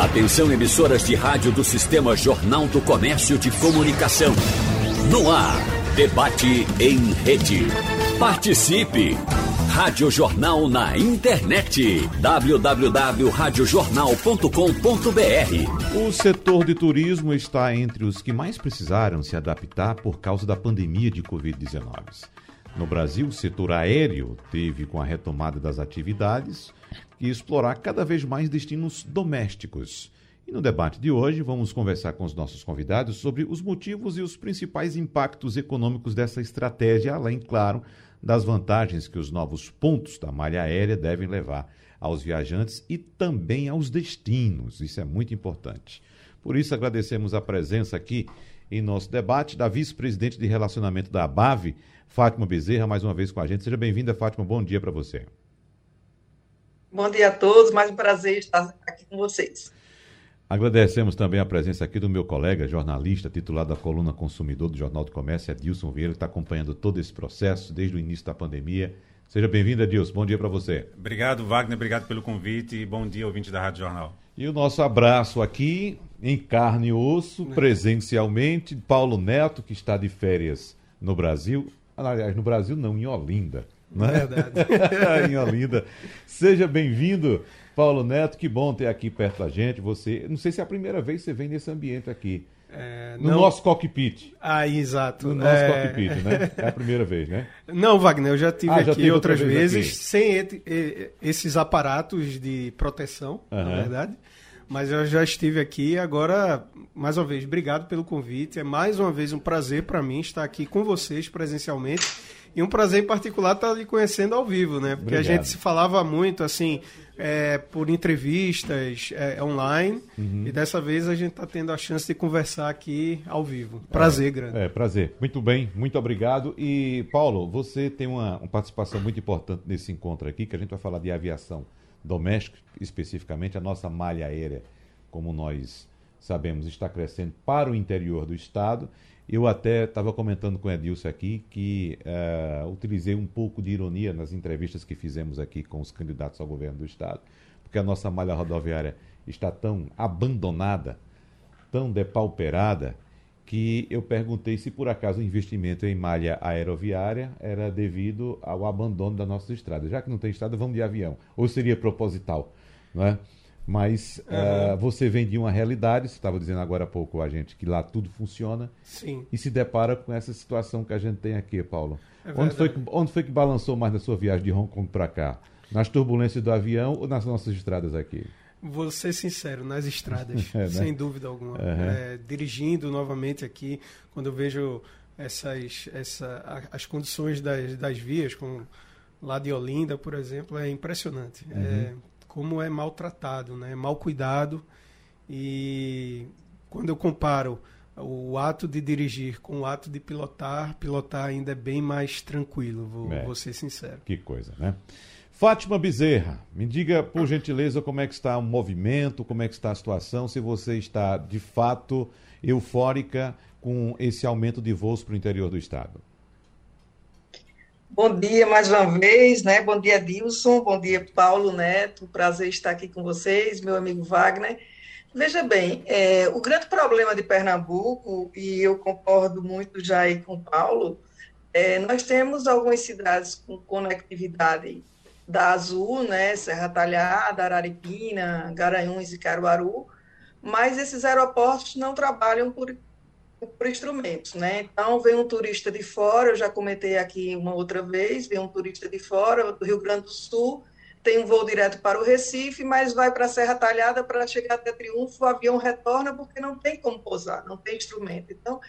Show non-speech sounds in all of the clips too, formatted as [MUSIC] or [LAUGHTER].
Atenção emissoras de rádio do Sistema Jornal do Comércio de Comunicação. No ar, debate em rede. Participe! Rádio Jornal na internet. www.radiojornal.com.br O setor de turismo está entre os que mais precisaram se adaptar por causa da pandemia de Covid-19. No Brasil, o setor aéreo teve, com a retomada das atividades, que explorar cada vez mais destinos domésticos. E no debate de hoje, vamos conversar com os nossos convidados sobre os motivos e os principais impactos econômicos dessa estratégia, além, claro, das vantagens que os novos pontos da malha aérea devem levar aos viajantes e também aos destinos. Isso é muito importante. Por isso, agradecemos a presença aqui em nosso debate da vice-presidente de relacionamento da ABAV, Fátima Bezerra, mais uma vez com a gente. Seja bem-vinda, Fátima. Bom dia para você. Bom dia a todos. Mais um prazer estar aqui com vocês. Agradecemos também a presença aqui do meu colega, jornalista, titular da coluna Consumidor do Jornal do Comércio, Edilson Vieira, que está acompanhando todo esse processo desde o início da pandemia. Seja bem-vindo, Edilson. Bom dia para você. Obrigado, Wagner. Obrigado pelo convite e bom dia, ouvinte da Rádio Jornal. E o nosso abraço aqui, em carne e osso, presencialmente, Paulo Neto, que está de férias no Brasil. Aliás, no Brasil não, em Olinda. Não é? Verdade. [LAUGHS] em Olinda. Seja bem-vindo, Paulo Neto. Que bom ter aqui perto da gente. Você, não sei se é a primeira vez que você vem nesse ambiente aqui. É, No não- nosso cockpit. Ah, exato. No nosso É, cockpit, né? É a primeira vez, né? Não, Wagner, eu já tive Ah, já aqui teve outra outras vez vezes aqui. sem esses aparatos de proteção, Aham. na verdade. Mas eu já estive aqui agora, mais uma vez, obrigado pelo convite. É mais uma vez um prazer para mim estar aqui com vocês presencialmente. E um prazer em particular estar lhe conhecendo ao vivo, né? Porque Obrigado. a gente se falava muito, assim, é, por entrevistas é, online. Uhum. E dessa vez a gente está tendo a chance de conversar aqui ao vivo. Prazer grande. É, prazer. Muito bem, muito obrigado. E, Paulo, você tem uma, uma participação muito importante nesse encontro aqui, que a gente vai falar de aviação doméstica, especificamente a nossa malha aérea, como nós sabemos, está crescendo para o interior do estado. Eu até estava comentando com o Edilson aqui que eh, utilizei um pouco de ironia nas entrevistas que fizemos aqui com os candidatos ao governo do estado, porque a nossa malha rodoviária está tão abandonada, tão depauperada que eu perguntei se por acaso o investimento em malha aeroviária era devido ao abandono das nossas estradas. Já que não tem estrada, vamos de avião. Ou seria proposital, não é? Mas eh, você vem de uma realidade, você estava dizendo agora há pouco a gente que lá tudo funciona Sim. e se depara com essa situação que a gente tem aqui, Paulo. É onde, foi que, onde foi que balançou mais na sua viagem de Hong Kong para cá? Nas turbulências do avião ou nas nossas estradas aqui? Vou ser sincero, nas estradas, [LAUGHS] É, né? sem dúvida alguma. Aham. É, dirigindo novamente aqui, quando eu vejo essas, essa, as condições das, das vias, como lá de Olinda, por exemplo, é impressionante. Uhum. É, como é maltratado, né? mal cuidado. E quando eu comparo o ato de dirigir com o ato de pilotar, pilotar ainda é bem mais tranquilo, vou, É. vou ser sincero. Que coisa, né? Fátima Bezerra, me diga, por gentileza, como é que está o movimento, como é que está a situação, se você está, de fato, eufórica com esse aumento de voos para o interior do estado. Bom dia mais uma vez, né? Bom dia, Dilson. Bom dia, Paulo Neto. Prazer estar aqui com vocês, meu amigo Wagner. Veja bem, é, o grande problema de Pernambuco, e eu concordo muito já aí com o Paulo, é, nós temos algumas cidades com conectividade da Azul, né? Serra Talhada, Araripina, Garanhuns e Caruaru, mas esses aeroportos não trabalham por por instrumentos, né? Então, vem um turista de fora, eu já comentei aqui uma outra vez, vem um turista de fora, do Rio Grande do Sul, tem um voo direto para o Recife, mas vai para a Serra Talhada para chegar até Triunfo, o avião retorna porque não tem como pousar, não tem instrumento. Então,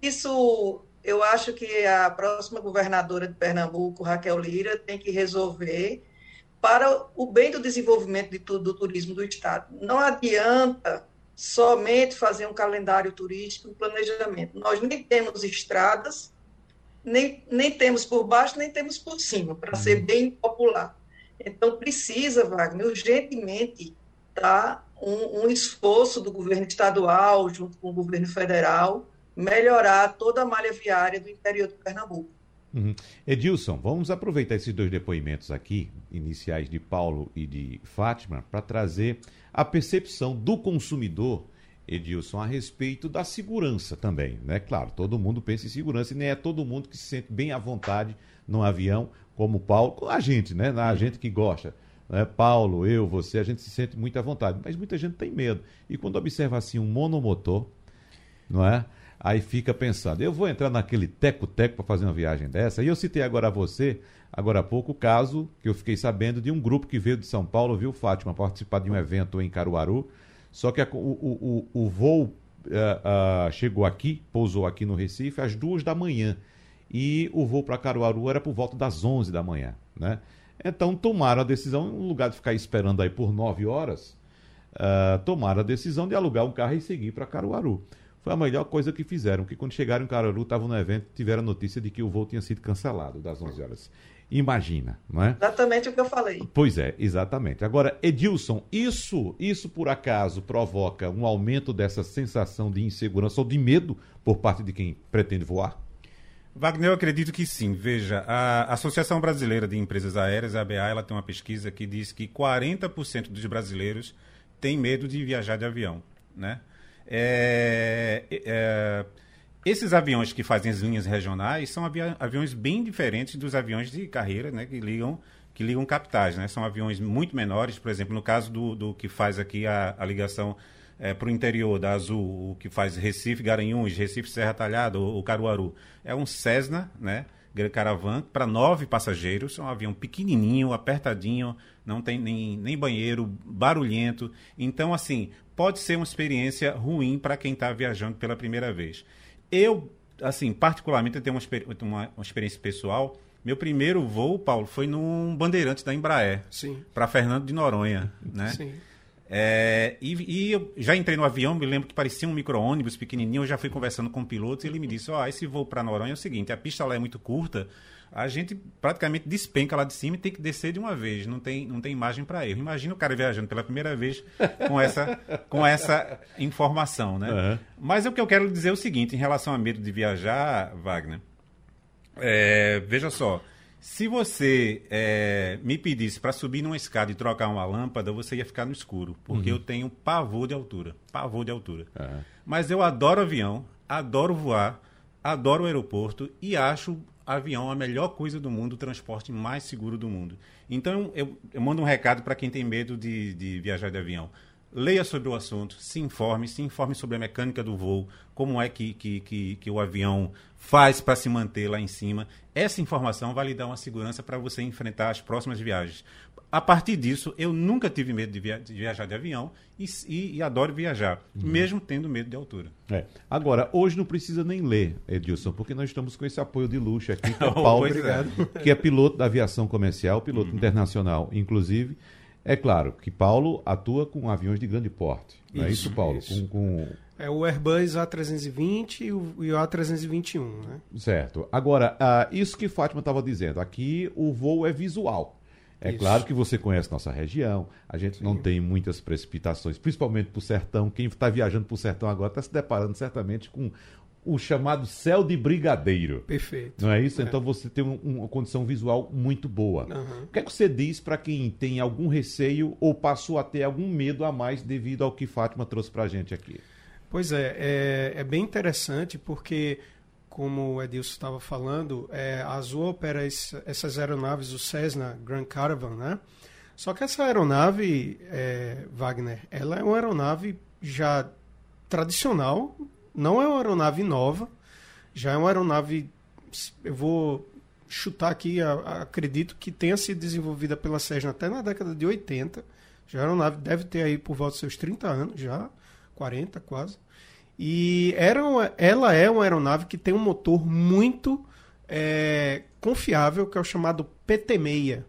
isso eu acho que a próxima governadora de Pernambuco, Raquel Lira, tem que resolver para o bem do desenvolvimento de tu- do turismo do Estado. Não adianta somente fazer um calendário turístico, um planejamento. Nós nem temos estradas, nem, nem temos por baixo, nem temos por cima, para ser bem popular. Então, precisa, Wagner, urgentemente, tá, um, um esforço do governo estadual, junto com o governo federal, melhorar toda a malha viária do interior de Pernambuco. Uhum. Edilson, vamos aproveitar esses dois depoimentos aqui, iniciais de Paulo e de Fátima, para trazer a percepção do consumidor, Edilson, a respeito da segurança também. Né? Claro, todo mundo pensa em segurança e nem é todo mundo que se sente bem à vontade no avião, como Paulo, a gente, né? A gente que gosta. Né? Paulo, eu, você, a gente se sente muito à vontade, mas muita gente tem medo. E quando observa assim um monomotor, não é? Aí fica pensando, eu vou entrar naquele teco-teco para fazer uma viagem dessa. E eu citei agora a você, agora há pouco, o caso que eu fiquei sabendo de um grupo que veio de São Paulo, viu, Fátima, participar de um evento em Caruaru. Só que a, o, o, o, voo uh, uh, chegou aqui, pousou aqui no Recife às duas da manhã. E o voo para Caruaru era por volta das onze da manhã, né? Então tomaram a decisão, no lugar de ficar esperando aí por nove horas, uh, tomaram a decisão de alugar um carro e seguir para Caruaru. Foi a melhor coisa que fizeram, que quando chegaram em Caruaru, estavam no evento, tiveram a notícia de que o voo tinha sido cancelado das 11 horas. Imagina, não é? Exatamente o que eu falei. Pois é, exatamente. Agora, Edilson, isso, isso por acaso provoca um aumento dessa sensação de insegurança ou de medo por parte de quem pretende voar? Wagner, eu acredito que sim. Veja, a Associação Brasileira de Empresas Aéreas, a ABA, ela tem uma pesquisa que diz que 40% dos brasileiros têm medo de viajar de avião, né? É, é, esses aviões que fazem as linhas regionais são avi aviões bem diferentes dos aviões de carreira, né? Que ligam que ligam capitais, né? São aviões muito menores, por exemplo, no caso do, do que faz aqui a, a ligação é, para o interior da Azul, o que faz Recife, Garanhuns, Recife, Serra Talhada, o, Caruaru, é um Cessna, né? Caravan para nove passageiros, é um avião pequenininho, apertadinho, não tem nem, nem banheiro, barulhento. Então, assim, pode ser uma experiência ruim para quem está viajando pela primeira vez. Eu, assim, particularmente, eu tenho uma, uma, uma experiência pessoal. Meu primeiro voo, Paulo, foi num bandeirante da Embraer, para Fernando de Noronha, né? Sim. É, e, e, eu já entrei no avião, me lembro que parecia um micro-ônibus pequenininho. Eu já fui conversando com o piloto e ele me disse: Ó, oh, esse voo para Noronha é o seguinte: a pista lá é muito curta, a gente praticamente despenca lá de cima e tem que descer de uma vez. Não tem, não tem imagem para erro. Imagina o cara viajando pela primeira vez com essa, com essa informação, né? Uhum. Mas o que eu quero dizer é o seguinte: em relação a medo de viajar, Wagner, é, veja só. Se você é, me pedisse para subir numa escada e trocar uma lâmpada, você ia ficar no escuro, porque uhum. eu tenho pavor de altura. Pavor de altura. Uhum. Mas eu adoro avião, adoro voar, adoro o aeroporto e acho avião a melhor coisa do mundo, o transporte mais seguro do mundo. Então eu, eu mando um recado para quem tem medo de, de viajar de avião leia sobre o assunto, se informe, se informe sobre a mecânica do voo, como é que, que, que, que o avião faz para se manter lá em cima. Essa informação vai lhe dar uma segurança para você enfrentar as próximas viagens. A partir disso, eu nunca tive medo de, via de viajar de avião e, e, e adoro viajar, uhum. mesmo tendo medo de altura. É. Agora, hoje não precisa nem ler, Edilson, porque nós estamos com esse apoio de luxo aqui, que é o [LAUGHS] Paulo, oh, que é piloto da aviação comercial, piloto uhum. internacional, inclusive. É claro que Paulo atua com aviões de grande porte. Isso, não é isso, Paulo? Isso. Com, com... É o Airbus A320 e o, e o A321, né? Certo. Agora, uh, isso que Fátima estava dizendo, aqui o voo é visual. É Isso. claro que você conhece nossa região, a gente Sim. não tem muitas precipitações, principalmente para o sertão. Quem está viajando para o sertão agora está se deparando certamente com o chamado céu de brigadeiro. Perfeito. Não é isso? É. Então você tem um, uma condição visual muito boa. Uhum. O que é que você diz para quem tem algum receio ou passou a ter algum medo a mais devido ao que Fátima trouxe para a gente aqui? Pois é, é, é, bem interessante porque, como o Edilson estava falando, é, a Azul opera esse, essas aeronaves, o Cessna Grand Caravan, né? Só que essa aeronave, é, Wagner, ela é uma aeronave já tradicional não é uma aeronave nova, já é uma aeronave. Eu vou chutar aqui, acredito que tenha sido desenvolvida pela Cessna até na década de 80. Já a aeronave deve ter aí por volta dos seus 30 anos, já, 40 quase. E era uma, ela é uma aeronave que tem um motor muito é, confiável, que é o chamado PT-6.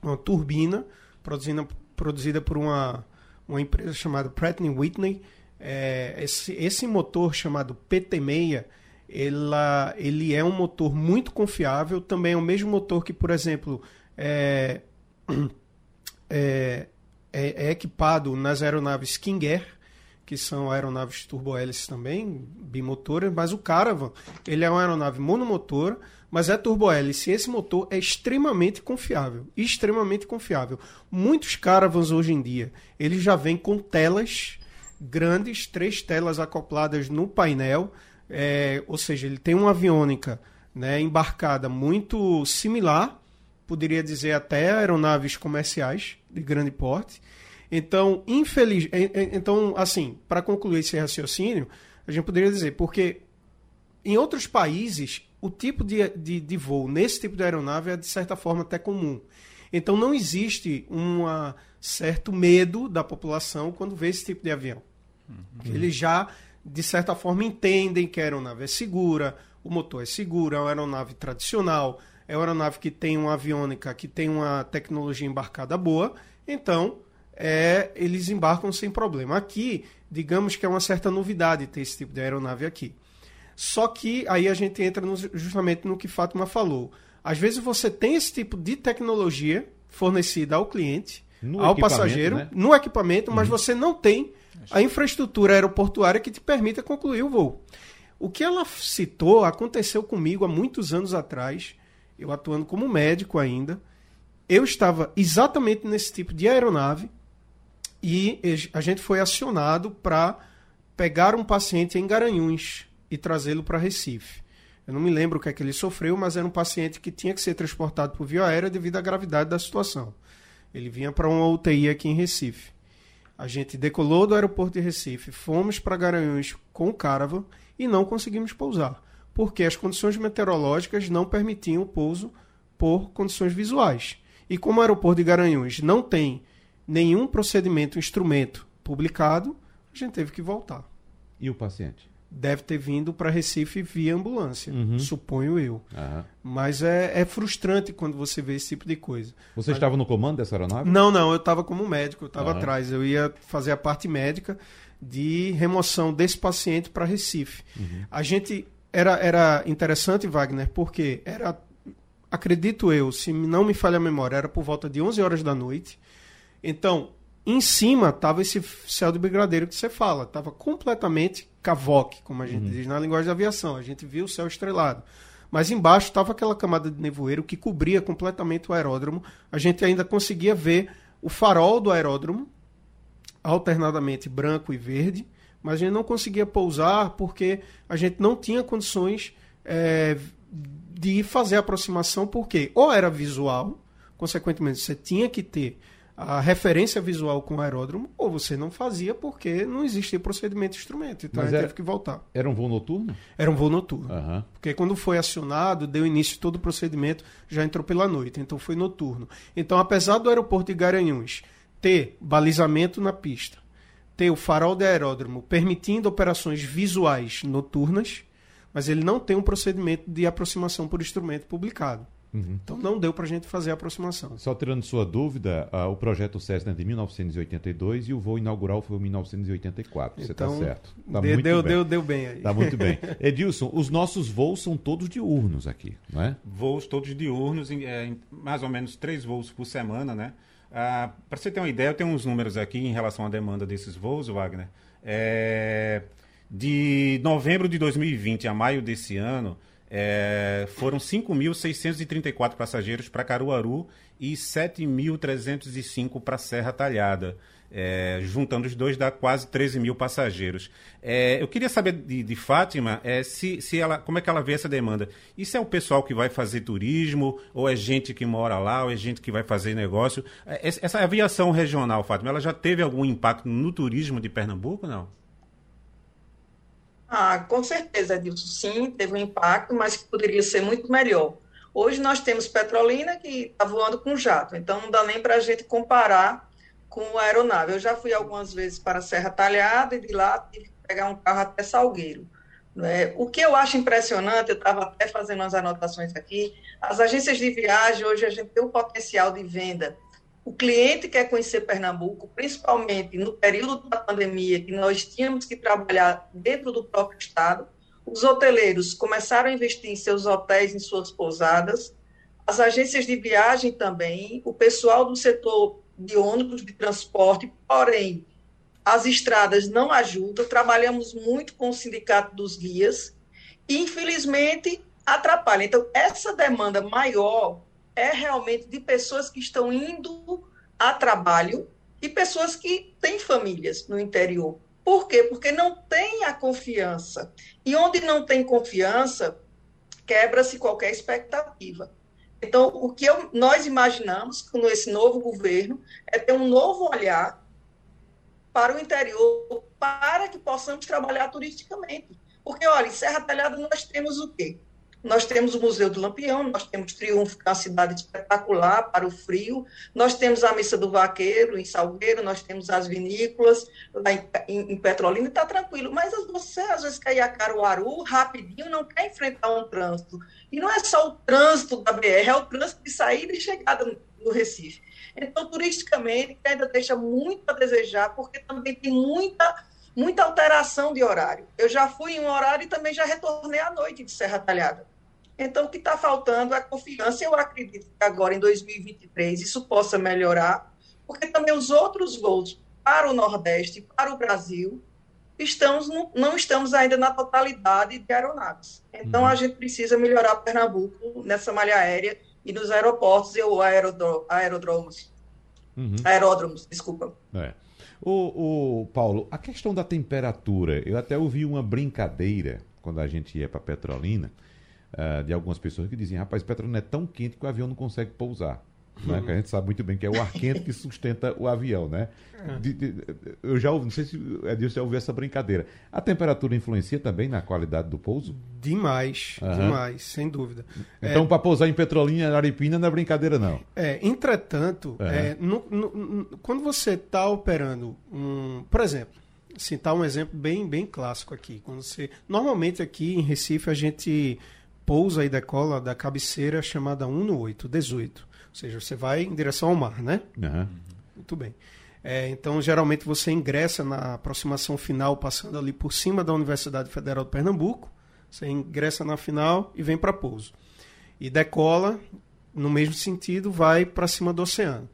Uma turbina produzida, produzida por uma, uma empresa chamada Pratt Whitney, é, esse, esse motor chamado PT6, ela, ele é um motor muito confiável, também é o mesmo motor que, por exemplo, é, [CLEARS THROAT] é, é, é equipado nas aeronaves King Air, que são aeronaves turbohélices também, bimotoras, mas o Caravan, ele é uma aeronave monomotora, mas é turbohélice. Esse motor é extremamente confiável, extremamente confiável. Muitos Caravans hoje em dia, eles já vêm com telas grandes, três telas acopladas no painel, é, ou seja, ele tem uma aviônica né, embarcada muito similar, poderia dizer até aeronaves comerciais de grande porte. Então, infeliz, então assim, para concluir esse raciocínio, a gente poderia dizer, porque em outros países o tipo de, de, de voo nesse tipo de aeronave é, de certa forma, até comum. Então, não existe um certo medo da população quando vê esse tipo de avião. Uhum. Eles já, de certa forma, entendem que a aeronave é segura, o motor é seguro, é uma aeronave tradicional, é uma aeronave que tem uma aviônica, que tem uma tecnologia embarcada boa. Então, é, eles embarcam sem problema. Aqui, digamos que é uma certa novidade ter esse tipo de aeronave aqui. Só que aí a gente entra no, justamente no que Fátima falou. Às vezes você tem esse tipo de tecnologia fornecida ao cliente, no ao passageiro, né? no equipamento, mas uhum. você não tem a infraestrutura aeroportuária que te permita concluir o voo. O que ela citou aconteceu comigo há muitos anos atrás, eu atuando como médico ainda. Eu estava exatamente nesse tipo de aeronave e a gente foi acionado para pegar um paciente em Garanhuns, e trazê-lo para Recife. Eu não me lembro o que é que ele sofreu, mas era um paciente que tinha que ser transportado por via aérea devido à gravidade da situação. Ele vinha para uma UTI aqui em Recife. A gente decolou do aeroporto de Recife, fomos para Garanhuns com o Caravan e não conseguimos pousar, porque as condições meteorológicas não permitiam o pouso por condições visuais. E como o aeroporto de Garanhuns não tem nenhum procedimento, instrumento publicado, a gente teve que voltar. E o paciente? deve ter vindo para Recife via ambulância, uhum. suponho eu. Uhum. Mas é, é, frustrante quando você vê esse tipo de coisa. Você Mas... estava no comando dessa aeronave? Não, não, eu estava como médico, eu estava uhum. atrás. Eu ia fazer a parte médica de remoção desse paciente para Recife. Uhum. A gente era, era interessante, Wagner, porque era, acredito eu, se não me falha a memória, era por volta de 11 horas da noite. Então, em cima estava esse céu de brigadeiro que você fala, estava completamente cavoque, como a gente uhum. diz na linguagem da aviação. A gente viu o céu estrelado. Mas embaixo estava aquela camada de nevoeiro que cobria completamente o aeródromo. A gente ainda conseguia ver o farol do aeródromo, alternadamente branco e verde, mas a gente não conseguia pousar porque a gente não tinha condições é, de fazer a aproximação, porque ou era visual, consequentemente você tinha que ter a referência visual com o aeródromo, ou você não fazia porque não existia procedimento de instrumento. Então Mas a gente teve que voltar. Era um voo noturno? Era um voo noturno. Uhum. Porque quando foi acionado, deu início todo o procedimento, já entrou pela noite, então foi noturno. Então, apesar do aeroporto de Garanhuns ter balizamento na pista, ter o farol de aeródromo permitindo operações visuais noturnas, mas ele não tem um procedimento de aproximação por instrumento publicado. Uhum. Então não deu para a gente fazer a aproximação. Só tirando sua dúvida, uh, o projeto Cessna é de 1982 e o voo inaugural foi em 1984. Você está então, certo. Tá deu, muito deu, bem. Deu, deu bem aí. Está muito bem. [LAUGHS] Edilson, os nossos voos são todos diurnos aqui, não é? Voos todos diurnos, em, é, em mais ou menos três voos por semana, né? Ah, para você ter uma ideia, eu tenho uns números aqui em relação à demanda desses voos, Wagner. É, de novembro de 2020 a maio desse ano, é, foram 5.634 passageiros para Caruaru e 7.305 para Serra Talhada. É, juntando os dois dá quase 13 mil passageiros. É, eu queria saber de, de Fátima é, se, se ela, como é que ela vê essa demanda. Isso é o pessoal que vai fazer turismo, ou é gente que mora lá, ou é gente que vai fazer negócio? É, essa aviação regional, Fátima, ela já teve algum impacto no turismo de Pernambuco, não? Ah, com certeza, Edilson, sim, teve um impacto, mas poderia ser muito melhor. Hoje nós temos Petrolina que está voando com jato, então não dá nem para a gente comparar com a aeronave. Eu já fui algumas vezes para a Serra Talhada e de lá tive que pegar um carro até Salgueiro. Né? O que eu acho impressionante, eu estava até fazendo as anotações aqui, as agências de viagem, hoje a gente tem um potencial de venda o cliente quer conhecer Pernambuco, principalmente no período da pandemia, que nós tínhamos que trabalhar dentro do próprio estado. Os hoteleiros começaram a investir em seus hotéis, em suas pousadas, as agências de viagem também, o pessoal do setor de ônibus de transporte, porém, as estradas não ajudam, trabalhamos muito com o sindicato dos guias, e infelizmente atrapalha. Então, essa demanda maior é realmente de pessoas que estão indo a trabalho e pessoas que têm famílias no interior. Por quê? Porque não tem a confiança. E onde não tem confiança, quebra-se qualquer expectativa. Então, o que eu, nós imaginamos com esse novo governo é ter um novo olhar para o interior, para que possamos trabalhar turisticamente. Porque, olha, em Serra Talhada nós temos o quê? Nós temos o Museu do Lampião, nós temos Triunfo, que é uma cidade espetacular para o frio, nós temos a Missa do Vaqueiro, em Salgueiro, nós temos as vinícolas lá em, em, em Petrolina, está tranquilo. Mas você, às vezes, quer ir a Caruaru rapidinho, não quer enfrentar um trânsito. E não é só o trânsito da BR, é o trânsito de saída e chegada no Recife. Então, turisticamente, ainda deixa muito a desejar, porque também tem muita muita alteração de horário. Eu já fui em um horário e também já retornei à noite de Serra Talhada. Então, o que está faltando é a confiança. Eu acredito que agora, em 2023, isso possa melhorar, porque também os outros voos para o Nordeste, para o Brasil, estamos no, não estamos ainda na totalidade de aeronaves. Então, uhum. a gente precisa melhorar Pernambuco nessa malha aérea e nos aeroportos e aerodromos. Uhum. Aeródromos, desculpa. É. O, o, Paulo, a questão da temperatura, eu até ouvi uma brincadeira quando a gente ia para Petrolina, uh, de algumas pessoas que diziam, rapaz, Petrolina é tão quente que o avião não consegue pousar. Né? Que a gente sabe muito bem que é o ar quente que sustenta o avião, né? É. De, de, eu já ouvi, não sei se Edilson já ouviu essa brincadeira. A temperatura influencia também na qualidade do pouso? Demais, uhum. demais, sem dúvida. Então, é, para pousar em Petrolina, Aripina, não é brincadeira, não. É, entretanto, uhum. é, no, no, quando você está operando um. Por exemplo, citar um exemplo bem, bem clássico aqui. Quando você, normalmente aqui em Recife a gente pousa e decola da cabeceira chamada 1 no 8, 18. Ou seja, você vai em direção ao mar, né? Uhum. Muito bem. É, então, geralmente você ingressa na aproximação final, passando ali por cima da Universidade Federal de Pernambuco. Você ingressa na final e vem para pouso. E decola, no mesmo sentido, vai para cima do oceano.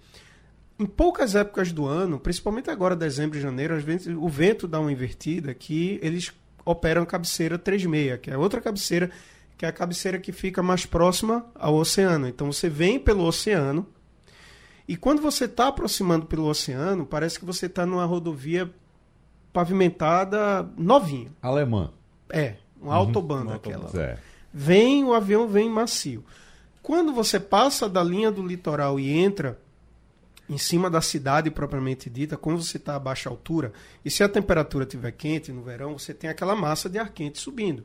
Em poucas épocas do ano, principalmente agora, dezembro e janeiro, às vezes o vento dá uma invertida que eles operam a cabeceira 36, que é outra cabeceira que é a cabeceira que fica mais próxima ao oceano. Então você vem pelo oceano e quando você está aproximando pelo oceano, parece que você está numa rodovia pavimentada novinha. Alemã. É, uma uhum, autobahn daquela. É. Vem, o avião vem macio. Quando você passa da linha do litoral e entra em cima da cidade propriamente dita, quando você está a baixa altura, e se a temperatura estiver quente no verão, você tem aquela massa de ar quente subindo.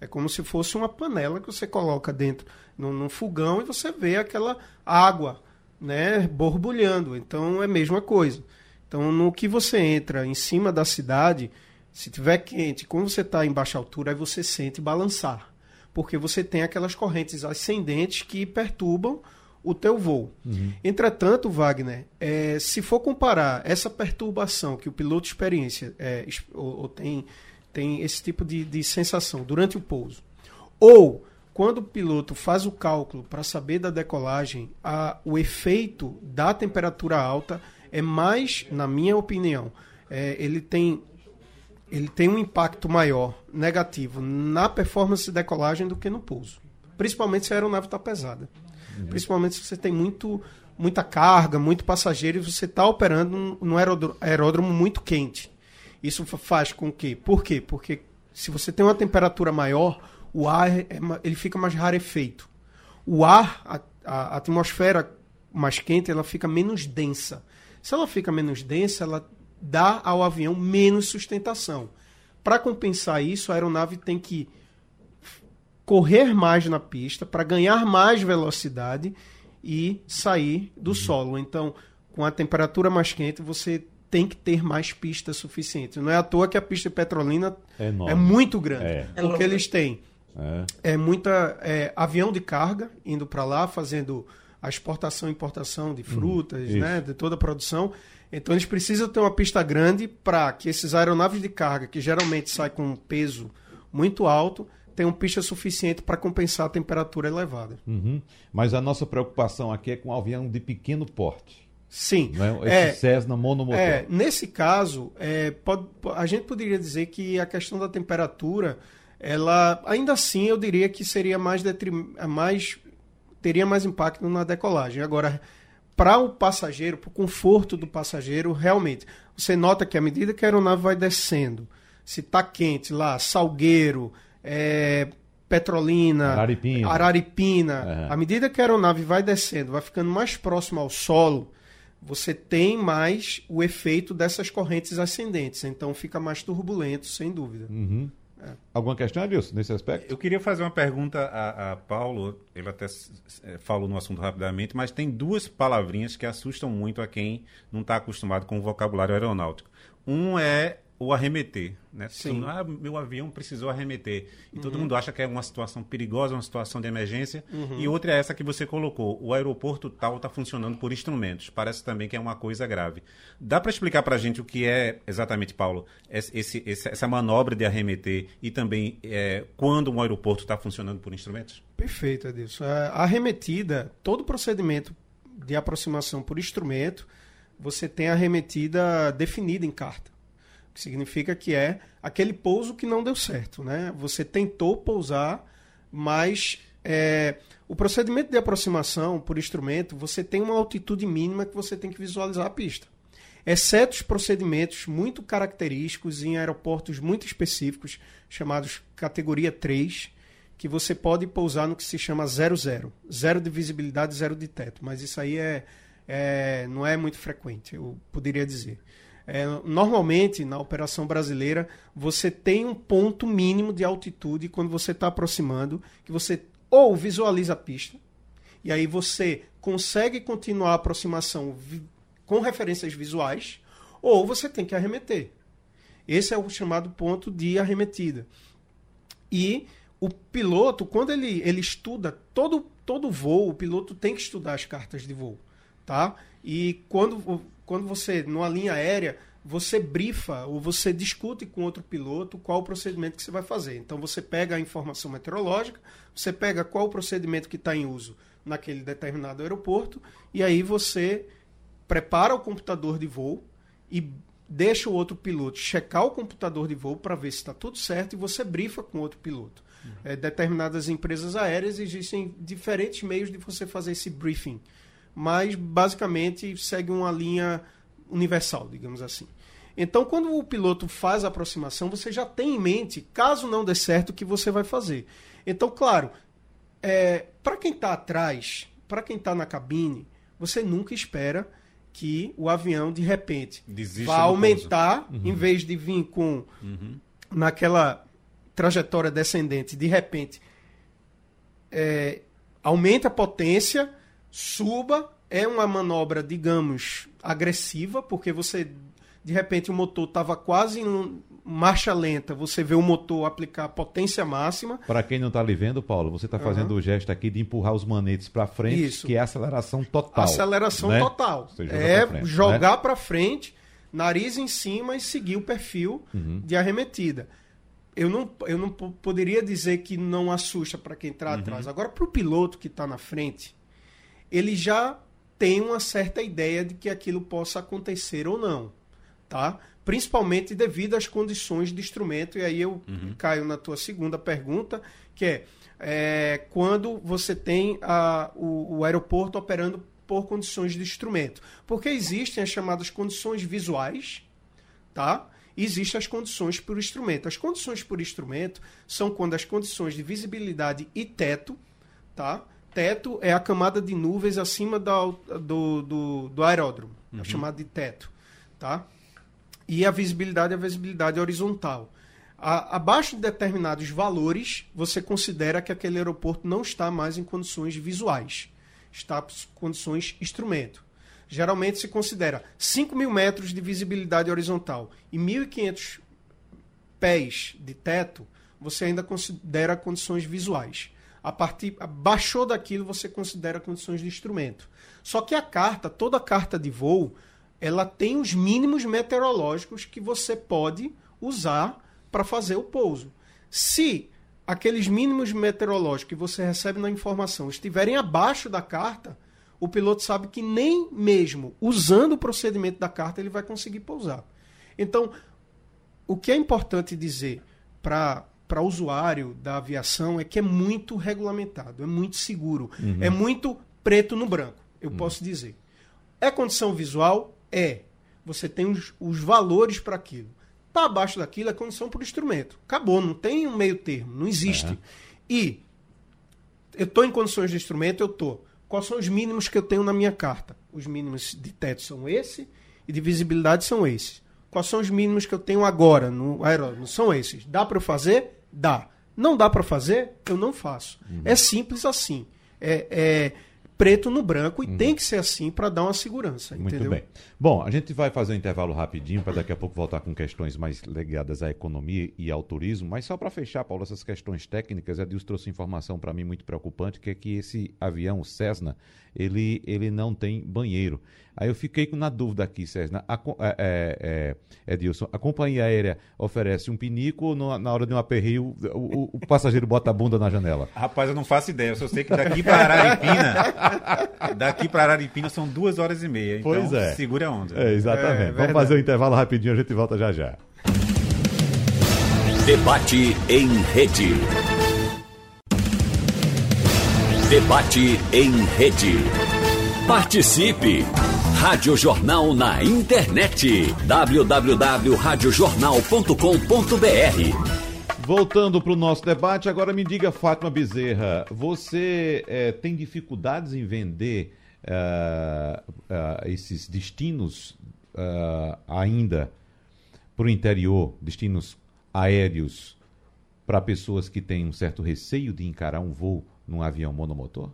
É como se fosse uma panela que você coloca dentro num, num fogão e você vê aquela água né, borbulhando. Então é a mesma coisa. Então no que você entra em cima da cidade, se tiver quente, quando você está em baixa altura, aí você sente balançar. Porque você tem aquelas correntes ascendentes que perturbam o teu voo. Uhum. Entretanto, Wagner, é, se for comparar essa perturbação que o piloto experiência é, ou, ou tem tem esse tipo de, de sensação durante o pouso. Ou quando o piloto faz o cálculo para saber da decolagem, a, o efeito da temperatura alta é mais, na minha opinião, é, ele tem ele tem um impacto maior negativo na performance de decolagem do que no pouso. Principalmente se a aeronave está pesada. Uhum. Principalmente se você tem muito, muita carga, muito passageiro e você está operando num aeródromo muito quente. Isso faz com que. Por quê? Porque se você tem uma temperatura maior, o ar é, ele fica mais rarefeito. O ar, a, a, atmosfera mais quente, ela fica menos densa. Se ela fica menos densa, ela dá ao avião menos sustentação. Para compensar isso, a aeronave tem que correr mais na pista para ganhar mais velocidade e sair do uhum. solo. Então, com a temperatura mais quente, você tem que ter mais pistas suficientes. Não é à toa que a pista de Petrolina é, é muito grande. É. Porque eles têm é, é muita é, avião de carga indo para lá, fazendo a exportação e importação de hum, frutas, hum, né, de toda a produção. Então eles precisam ter uma pista grande para que esses aeronaves de carga, que geralmente saem com um peso muito alto, tenham pista suficiente para compensar a temperatura elevada. Uhum. Mas a nossa preocupação aqui é com um avião de pequeno porte Sim. Não é? Esse É, Cessna monomotor. É, nesse caso, é, pode- a gente poderia dizer que a questão da temperatura, ela ainda assim eu diria que seria mais, detrim- mais teria mais impacto na decolagem. Agora, para o passageiro, para o conforto do passageiro, realmente, você nota que à medida que a aeronave vai descendo, se está quente lá, Salgueiro, é, Petrolina, Araripina. Araripina, Aham. à medida que a aeronave vai descendo, vai ficando mais próximo ao solo, você tem mais o efeito dessas correntes ascendentes. Então fica mais turbulento, sem dúvida. Uhum. Alguma questão, Adilson, nesse aspecto? Eu queria fazer uma pergunta a, a Paulo, ele até eh, falou no assunto rapidamente, mas tem duas palavrinhas que assustam muito a quem não está acostumado com o vocabulário aeronáutico. Um é o arremeter, né? Sim. Ah, meu avião precisou arremeter. E todo mundo acha que é uma situação perigosa, uma situação de emergência. E outra é essa que você colocou. O aeroporto tal está funcionando por instrumentos. Parece também que é uma coisa grave. Dá para explicar para a gente o que é exatamente, Paulo, esse- esse- essa manobra de arremeter e também é, quando um aeroporto está funcionando por instrumentos? Perfeito, Edilson. A a arremetida, todo procedimento de aproximação por instrumento, você tem a arremetida definida em carta. Que significa que é aquele pouso que não deu certo. Né? Você tentou pousar, mas é, o procedimento de aproximação por instrumento, você tem uma altitude mínima que você tem que visualizar a pista. Exceto os procedimentos muito característicos em aeroportos muito específicos, chamados categoria 3, que você pode pousar no que se chama 00. Zero de visibilidade, zero de teto. Mas isso aí é, é- não é muito frequente, eu poderia dizer. É, normalmente, na operação brasileira, você tem um ponto mínimo de altitude quando você está aproximando, que você ou visualiza a pista, e aí você consegue continuar a aproximação com referências visuais, ou você tem que arremeter. Esse é o chamado ponto de arremetida. E o piloto, quando ele, ele estuda todo, todo voo, o piloto tem que estudar as cartas de voo. Tá? E quando, quando você, numa linha aérea, você brifa ou você discute com outro piloto qual o procedimento que você vai fazer. Então você pega a informação meteorológica, você pega qual o procedimento que está em uso naquele determinado aeroporto, e aí você prepara o computador de voo e deixa o outro piloto checar o computador de voo para ver se está tudo certo e você brifa com outro piloto. É, determinadas empresas aéreas existem diferentes meios de você fazer esse briefing, mas basicamente segue uma linha universal, digamos assim. Então, quando o piloto faz a aproximação, você já tem em mente, caso não dê certo, o que você vai fazer. Então, claro, é, para quem está atrás, para quem está na cabine, você nunca espera que o avião, de repente, Desista vá aumentar, em vez de vir com naquela trajetória descendente, de repente, é, aumenta a potência, suba, é uma manobra, digamos, agressiva, porque você, de repente, o motor estava quase em marcha lenta, você vê o motor aplicar potência máxima, Para quem não está lhe vendo, Paulo, você está fazendo o gesto aqui de empurrar os manetes para frente, Isso. que é aceleração total. Aceleração né? total. Joga é pra frente, jogar né? para frente, nariz em cima e seguir o perfil Uhum. de arremetida. Eu não, eu não po- poderia dizer que não assusta para quem está atrás. Agora, para o piloto que está na frente, ele já tem uma certa ideia de que aquilo possa acontecer ou não. Tá? Principalmente devido às condições de instrumento. E aí eu caio na tua segunda pergunta, que é, é, quando você tem a- o, o aeroporto operando por condições de instrumento. Porque existem as chamadas condições visuais, tá? Existem as condições por instrumento. As condições por instrumento são quando as condições de visibilidade e teto, tá? Teto é a camada de nuvens acima da do, do, do aeródromo, é chamado de teto, tá? E a visibilidade é a visibilidade horizontal. A- abaixo de determinados valores, você considera que aquele aeroporto não está mais em condições visuais, está em condições instrumento. Geralmente se considera 5 mil metros de visibilidade horizontal e 1.500 pés de teto, você ainda considera condições visuais. A partir baixou daquilo, você considera condições de instrumento. Só que a carta, toda carta de voo, ela tem os mínimos meteorológicos que você pode usar para fazer o pouso. Se aqueles mínimos meteorológicos que você recebe na informação estiverem abaixo da carta, o piloto sabe que nem mesmo usando o procedimento da carta ele vai conseguir pousar. Então, o que é importante dizer para para usuário da aviação é que é muito regulamentado, é muito seguro, uhum. é muito preto no branco, eu uhum. posso dizer. É condição visual? É. Você tem os, os valores para aquilo. Está abaixo daquilo é condição por instrumento. Acabou, não tem um meio termo, não existe. Uhum. E eu estou em condições de instrumento, eu estou. Quais são os mínimos que eu tenho na minha carta? Os mínimos de teto são esse e de visibilidade são esses. Quais são os mínimos que eu tenho agora no aeródromo? São esses. Dá para eu fazer? Dá. Não dá para fazer? Eu não faço. Uhum. É simples assim. É, é, preto no branco e uhum. tem que ser assim para dar uma segurança. Muito entendeu? bem. Bom, a gente vai fazer um intervalo rapidinho para daqui a pouco voltar com questões mais ligadas à economia e ao turismo. Mas só para fechar, Paulo, essas questões técnicas, a Deus trouxe informação para mim muito preocupante, que é que esse avião, o Cessna, ele, ele não tem banheiro. Aí eu fiquei na dúvida aqui, César. A, é, é, Edilson, a companhia aérea oferece um pinico ou no, na hora de um aperreio o, o, o, passageiro bota a bunda na janela? Rapaz, eu não faço ideia. Eu só sei que daqui para Araripina, [LAUGHS] [LAUGHS] daqui para Araripina são duas horas e meia. Então pois é. segura a onda. É, exatamente. É, Vamos fazer o um intervalo rapidinho, a gente volta já já. Debate em rede. Debate em rede. Participe! Rádio Jornal na internet. www.radiojornal.com.br Voltando para o nosso debate, agora me diga, Fátima Bezerra, você é, tem dificuldades em vender uh, uh, esses destinos uh, ainda para o interior, destinos aéreos, para pessoas que têm um certo receio de encarar um voo num avião monomotor?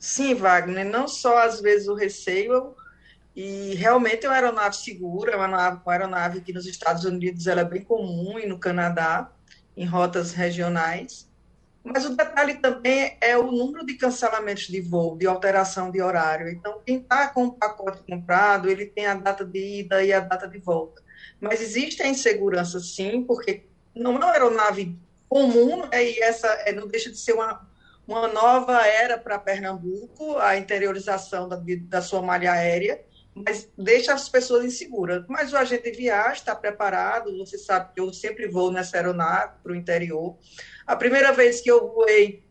Sim, Wagner, não só às vezes o receio, e realmente é uma aeronave segura, é uma, aeronave, uma aeronave que nos Estados Unidos ela é bem comum e no Canadá, em rotas regionais. Mas o detalhe também é o número de cancelamentos de voo, de alteração de horário. Então, quem está com o pacote comprado, ele tem a data de ida e a data de volta. Mas existe a insegurança, sim, porque não é uma aeronave comum, né, e essa é, não deixa de ser uma, uma nova era para Pernambuco, a interiorização da, da sua malha aérea, mas deixa as pessoas inseguras. Mas o agente de viagem está preparado, você sabe que eu sempre vou nessa aeronave para o interior. A primeira vez que eu voei,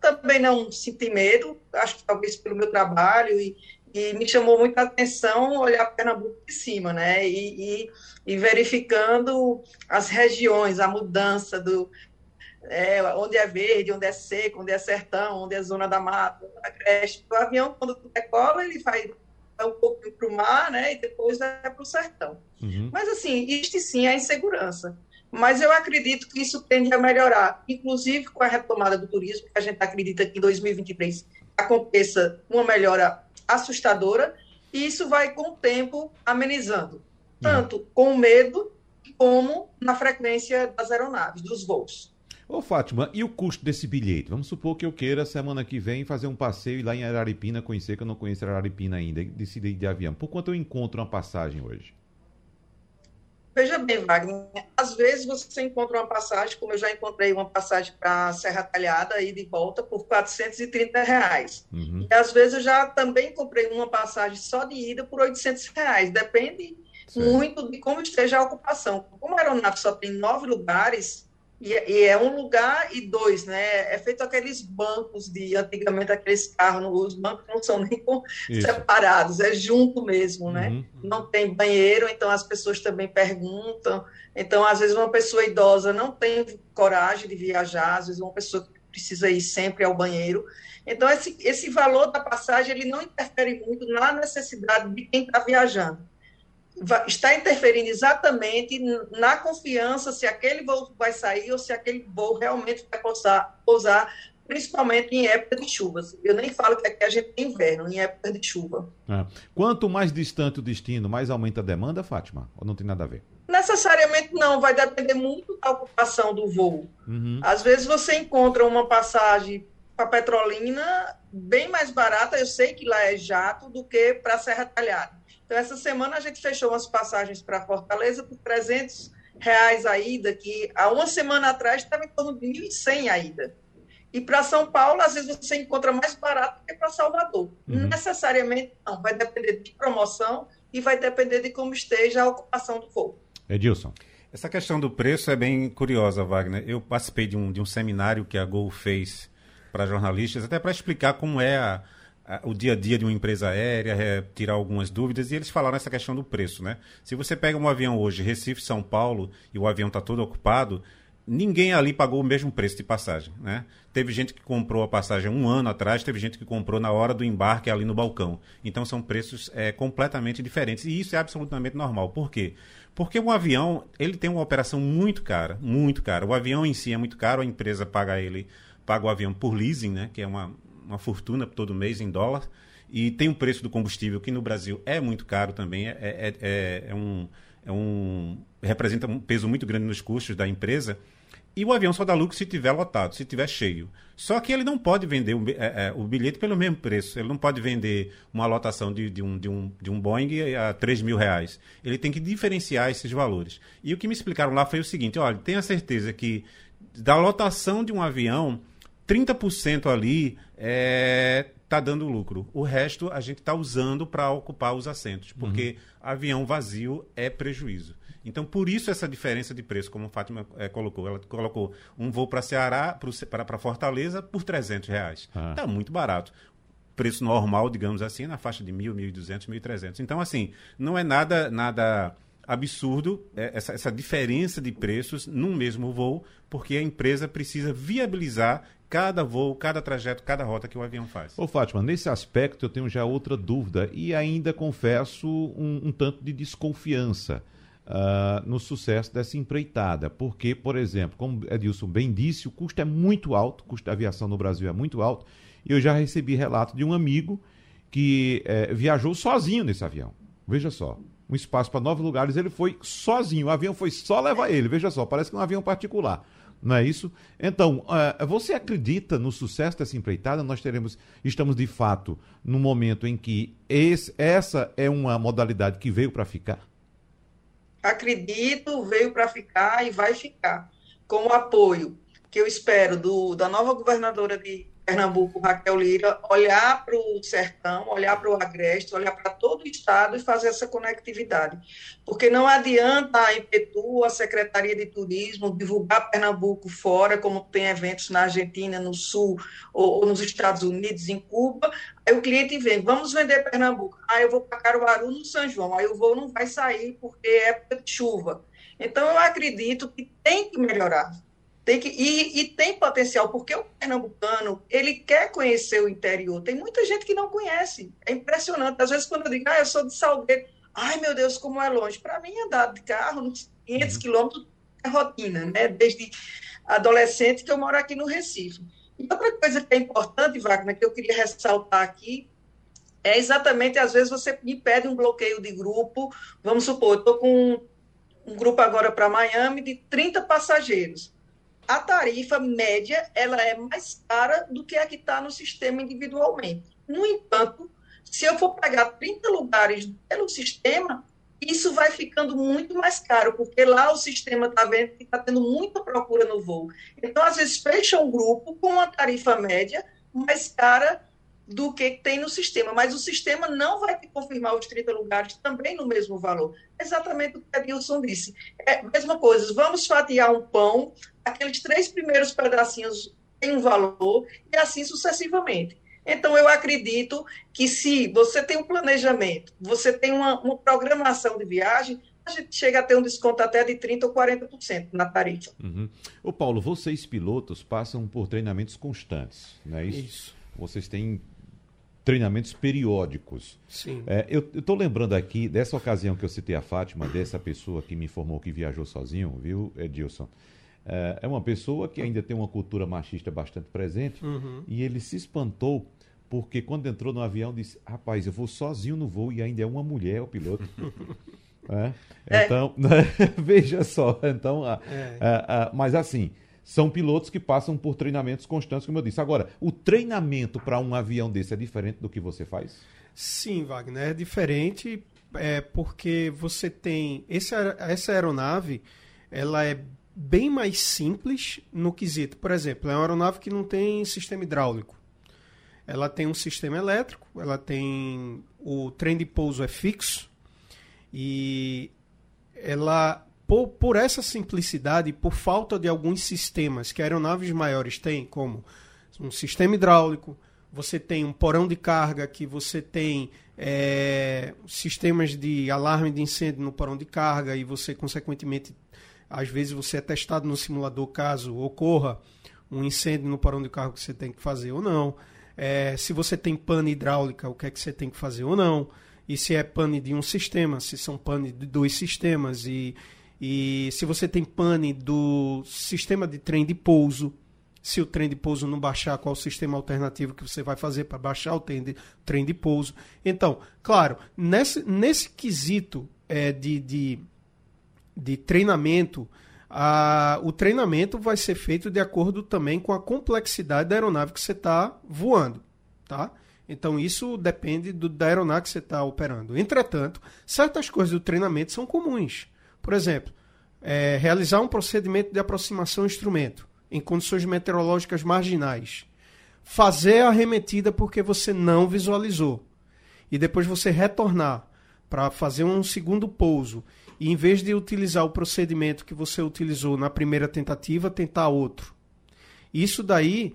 também não senti medo, acho que talvez pelo meu trabalho, e, e me chamou muita atenção olhar Pernambuco de cima, né? E, e, e verificando as regiões, a mudança do, é, onde é verde, onde é seco, onde é sertão, onde é zona da mata, a creche. O avião, quando decola, ele vai um pouco para o mar, né, e depois vai para o sertão. Uhum. Mas, assim, isto sim é insegurança. Mas eu acredito que isso tende a melhorar, inclusive com a retomada do turismo, que a gente acredita que em 2023 aconteça uma melhora assustadora, e isso vai, com o tempo, amenizando, uhum. tanto uhum. com o medo como na frequência das aeronaves, dos voos. Ô Fátima, e o custo desse bilhete? Vamos supor que eu queira semana que vem fazer um passeio lá em Araripina, conhecer que eu não conheço Araripina ainda, decidi ir de avião. Por quanto eu encontro uma passagem hoje? Veja bem, Wagner, às vezes você encontra uma passagem, como eu já encontrei uma passagem para Serra Talhada, e volta, por 430 reais. Uhum. E às vezes eu já também comprei uma passagem só de ida por 800 reais. Depende certo. muito de como esteja a ocupação. Como a aeronave só tem nove lugares, e, e, é um lugar e dois, né? É feito aqueles bancos de antigamente aqueles carros, os bancos não são nem separados, é junto mesmo, né? Uhum. Não tem banheiro, então as pessoas também perguntam. Então, às vezes, uma pessoa idosa não tem coragem de viajar, às vezes uma pessoa que precisa ir sempre ao banheiro. Então, esse, esse valor da passagem ele não interfere muito na necessidade de quem está viajando está interferindo exatamente na confiança se aquele voo vai sair ou se aquele voo realmente vai pousar, pousar principalmente em época de chuvas. Eu nem falo que aqui a gente tem inverno, em época de chuva. É. Quanto mais distante o destino, mais aumenta a demanda, Fátima? Ou não tem nada a ver? Necessariamente não, vai depender muito da ocupação do voo. Uhum. Às vezes você encontra uma passagem para Petrolina bem mais barata, eu sei que lá é jato, do que para Serra Talhada. Então, essa semana a gente fechou umas passagens para Fortaleza por 300 reais a ida, que há uma semana atrás estava em torno de 1.100 a ida. E para São Paulo, às vezes você encontra mais barato que para Salvador. Uhum. Necessariamente não, vai depender de promoção e vai depender de como esteja a ocupação do voo. Edilson. Essa questão do preço é bem curiosa, Wagner. Eu participei de um, de um seminário que a Gol fez para jornalistas, até para explicar como é a, a, o dia a dia de uma empresa aérea, é, tirar algumas dúvidas, e eles falaram essa questão do preço. Né? Se você pega um avião hoje, Recife, São Paulo, e o avião está todo ocupado, ninguém ali pagou o mesmo preço de passagem. Né? Teve gente que comprou a passagem um ano atrás, teve gente que comprou na hora do embarque ali no balcão. Então são preços é, completamente diferentes. E isso é absolutamente normal. Por quê? Porque um avião, ele tem uma operação muito cara, muito cara. O avião em si é muito caro, a empresa paga ele, paga o avião por leasing, né? que é uma, uma fortuna todo mês em dólar. E tem o preço do combustível, que no Brasil é muito caro também, é, é, é, é um, é um, representa um peso muito grande nos custos da empresa. E o avião só dá lucro se tiver lotado, se tiver cheio. Só que ele não pode vender o, é, é, o bilhete pelo mesmo preço. Ele não pode vender uma lotação de, de, um, de, um, de um Boeing a 3 mil reais. Ele tem que diferenciar esses valores. E o que me explicaram lá foi o seguinte: olha, tenha certeza que da lotação de um avião, 30% ali está é, tá dando lucro. O resto a gente está usando para ocupar os assentos, porque uhum. avião vazio é prejuízo. Então, por isso essa diferença de preço, como a Fátima é, colocou. Ela colocou um voo para Ceará, para Fortaleza, por 300 reais. Está ah. Tá muito barato preço normal, digamos assim, na faixa de mil, mil duzentos, mil trezentos. Então, assim, não é nada, nada absurdo é, essa, essa diferença de preços num mesmo voo, porque a empresa precisa viabilizar cada voo, cada trajeto, cada rota que o avião faz. Ô Fátima, nesse aspecto eu tenho já outra dúvida e ainda confesso um, um tanto de desconfiança uh, no sucesso dessa empreitada. Porque, por exemplo, como Edilson bem disse, o custo é muito alto, o custo da aviação no Brasil é muito alto. E eu já recebi relato de um amigo que eh, viajou sozinho nesse avião. Veja só, um espaço para nove lugares, ele foi sozinho. O avião foi só levar ele. Veja só, parece que é um avião particular. Não é isso? Então, uh, você acredita no sucesso dessa empreitada? Nós teremos, estamos de fato no momento em que esse, essa é uma modalidade que veio para ficar? acredito, veio para ficar e vai ficar, com o apoio que eu espero do, da nova governadora de Pernambuco, Raquel Lira, olhar para o sertão, olhar para o agreste, olhar para todo o estado e fazer essa conectividade. Porque não adianta a IPTU, a Secretaria de Turismo, divulgar Pernambuco fora, como tem eventos na Argentina, no Sul, ou, ou nos Estados Unidos, em Cuba, aí o cliente vem, vamos vender Pernambuco. Ah, eu vou para Caruaru, no São João, aí o voo não vai sair porque é época de chuva. Então, eu acredito que tem que melhorar tem que, e, e, tem potencial, porque o pernambucano, ele quer conhecer o interior. Tem muita gente que não conhece. É impressionante. Às vezes, quando eu digo, ah, eu sou de Salgueiro, ai, meu Deus, como é longe. Para mim, andar de carro, 500 uhum. quilômetros, é rotina, né? Desde adolescente que eu moro aqui no Recife. E outra coisa que é importante, Wagner, que eu queria ressaltar aqui, é exatamente, às vezes, você me pede um bloqueio de grupo. Vamos supor, eu estou com um grupo agora para Miami de 30 passageiros a tarifa média ela é mais cara do que a que está no sistema individualmente. No entanto, se eu for pagar 30 lugares pelo sistema, isso vai ficando muito mais caro, porque lá o sistema está vendo que está tendo muita procura no voo. Então, às vezes, fecha um grupo com uma tarifa média mais cara do que tem no sistema, mas o sistema não vai te confirmar os 30 lugares também no mesmo valor. Exatamente o que a Wilson disse. É mesma coisa, vamos fatiar um pão, aqueles três primeiros pedacinhos têm um valor, e assim sucessivamente. Então, eu acredito que se você tem um planejamento, você tem uma, uma programação de viagem, a gente chega a ter um desconto até de 30% ou 40% na tarifa. Uhum. Ô Paulo, vocês pilotos passam por treinamentos constantes, não é isso? Isso. Vocês têm treinamentos periódicos. Sim. É, eu estou lembrando aqui dessa ocasião que eu citei a Fátima, dessa pessoa que me informou que viajou sozinho, viu, Edilson? É, é uma pessoa que ainda tem uma cultura machista bastante presente uhum. e ele se espantou porque quando entrou no avião disse: Rapaz, eu vou sozinho no voo e ainda é uma mulher o piloto. [LAUGHS] é? É. Então, [LAUGHS] veja só. Então, é. mas assim são pilotos que passam por treinamentos constantes, como eu disse. Agora, o treinamento para um avião desse é diferente do que você faz? Sim, Wagner, é diferente é, porque você tem esse, essa aeronave, ela é bem mais simples no quesito. Por exemplo, é uma aeronave que não tem sistema hidráulico. Ela tem um sistema elétrico, ela tem o trem de pouso é fixo e ela por, por essa simplicidade, por falta de alguns sistemas que aeronaves maiores têm, como um sistema hidráulico, você tem um porão de carga, que você tem é, sistemas de alarme de incêndio no porão de carga e você, consequentemente, às vezes você é testado no simulador caso ocorra um incêndio no porão de carga que você tem que fazer ou não. É, se você tem pane hidráulica, o que é que você tem que fazer ou não. E se é pane de um sistema, se são pane de dois sistemas. E, e se você tem pane do sistema de trem de pouso, se o trem de pouso não baixar, qual o sistema alternativo que você vai fazer para baixar o trem de, trem de pouso. Então, claro, nesse, nesse quesito é, de, de, de treinamento, a, o treinamento vai ser feito de acordo também com a complexidade da aeronave que você está voando. Tá? Então, isso depende do, da aeronave que você está operando. Entretanto, certas coisas do treinamento são comuns. Por exemplo, é, realizar um procedimento de aproximação instrumento em condições meteorológicas marginais. Fazer a arremetida porque você não visualizou. E depois você retornar para fazer um segundo pouso. E em vez de utilizar o procedimento que você utilizou na primeira tentativa, tentar outro. Isso daí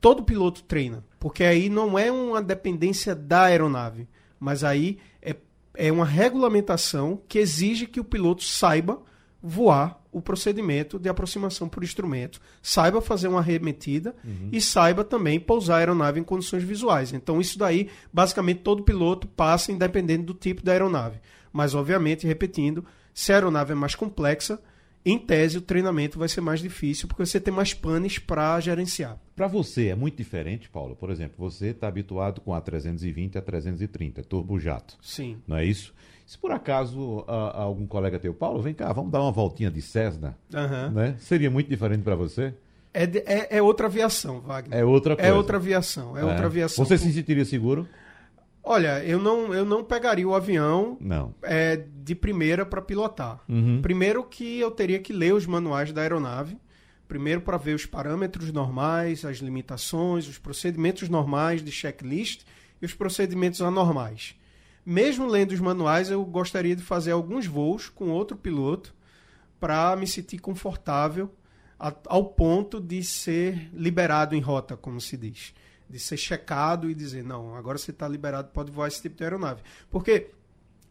todo piloto treina, porque aí não é uma dependência da aeronave, mas aí é, é uma regulamentação que exige que o piloto saiba voar o procedimento de aproximação por instrumento, saiba fazer uma arremetida uhum. e saiba também pousar a aeronave em condições visuais. Então, isso daí, basicamente, todo piloto passa independente do tipo da aeronave. Mas, obviamente, repetindo, se a aeronave é mais complexa, em tese o treinamento vai ser mais difícil porque você tem mais panes para gerenciar. Para você é muito diferente, Paulo? Por exemplo, você está habituado com a 320 a 330, turbojato. Sim. Não é isso? Se por acaso algum colega teu, Paulo, vem cá, vamos dar uma voltinha de Cessna, uhum. né? Seria muito diferente para você? É, é, é, outra aviação, Wagner. É outra é coisa. É outra aviação, é, é. outra aviação. Você se sentiria seguro? Olha, eu não, eu não pegaria o avião não. É, de primeira para pilotar. Uhum. Primeiro que eu teria que ler os manuais da aeronave. Primeiro para ver os parâmetros normais, as limitações, os procedimentos normais de checklist e os procedimentos anormais mesmo lendo os manuais, eu gostaria de fazer alguns voos com outro piloto para me sentir confortável a, ao ponto de ser liberado em rota, como se diz. De ser checado e dizer, não, agora você está liberado, pode voar esse tipo de aeronave. Porque,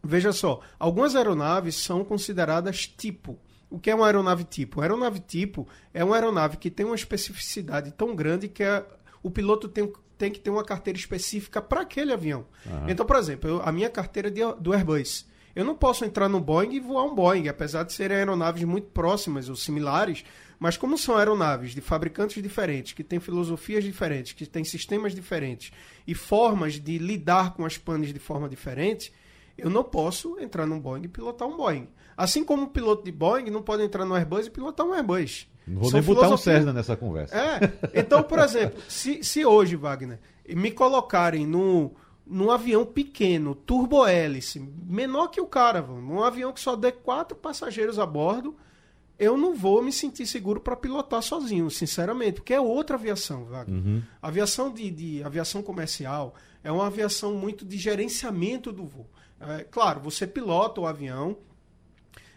veja só, algumas aeronaves são consideradas tipo. O que é uma aeronave tipo? Aeronave tipo é uma aeronave que tem uma especificidade tão grande que a, o piloto tem tem que ter uma carteira específica para aquele avião. Uhum. Então, por exemplo, eu, a minha carteira é de, do Airbus. Eu não posso entrar no Boeing e voar um Boeing, apesar de serem aeronaves muito próximas ou similares, mas como são aeronaves de fabricantes diferentes, que têm filosofias diferentes, que têm sistemas diferentes e formas de lidar com as panes de forma diferente, eu não posso entrar num Boeing e pilotar um Boeing. Assim como o piloto de Boeing não pode entrar no Airbus e pilotar um Airbus. Não vou São nem botar um Cessna nessa conversa. É. Então, por exemplo, se, se hoje, Wagner, me colocarem no, num avião pequeno, turbo-hélice, menor que o Caravan, um avião que só dê quatro passageiros a bordo, eu não vou me sentir seguro para pilotar sozinho, sinceramente, porque é outra aviação, Wagner. Uhum. Aviação de, de, aviação comercial é uma aviação muito de gerenciamento do voo. É, claro, você pilota o avião,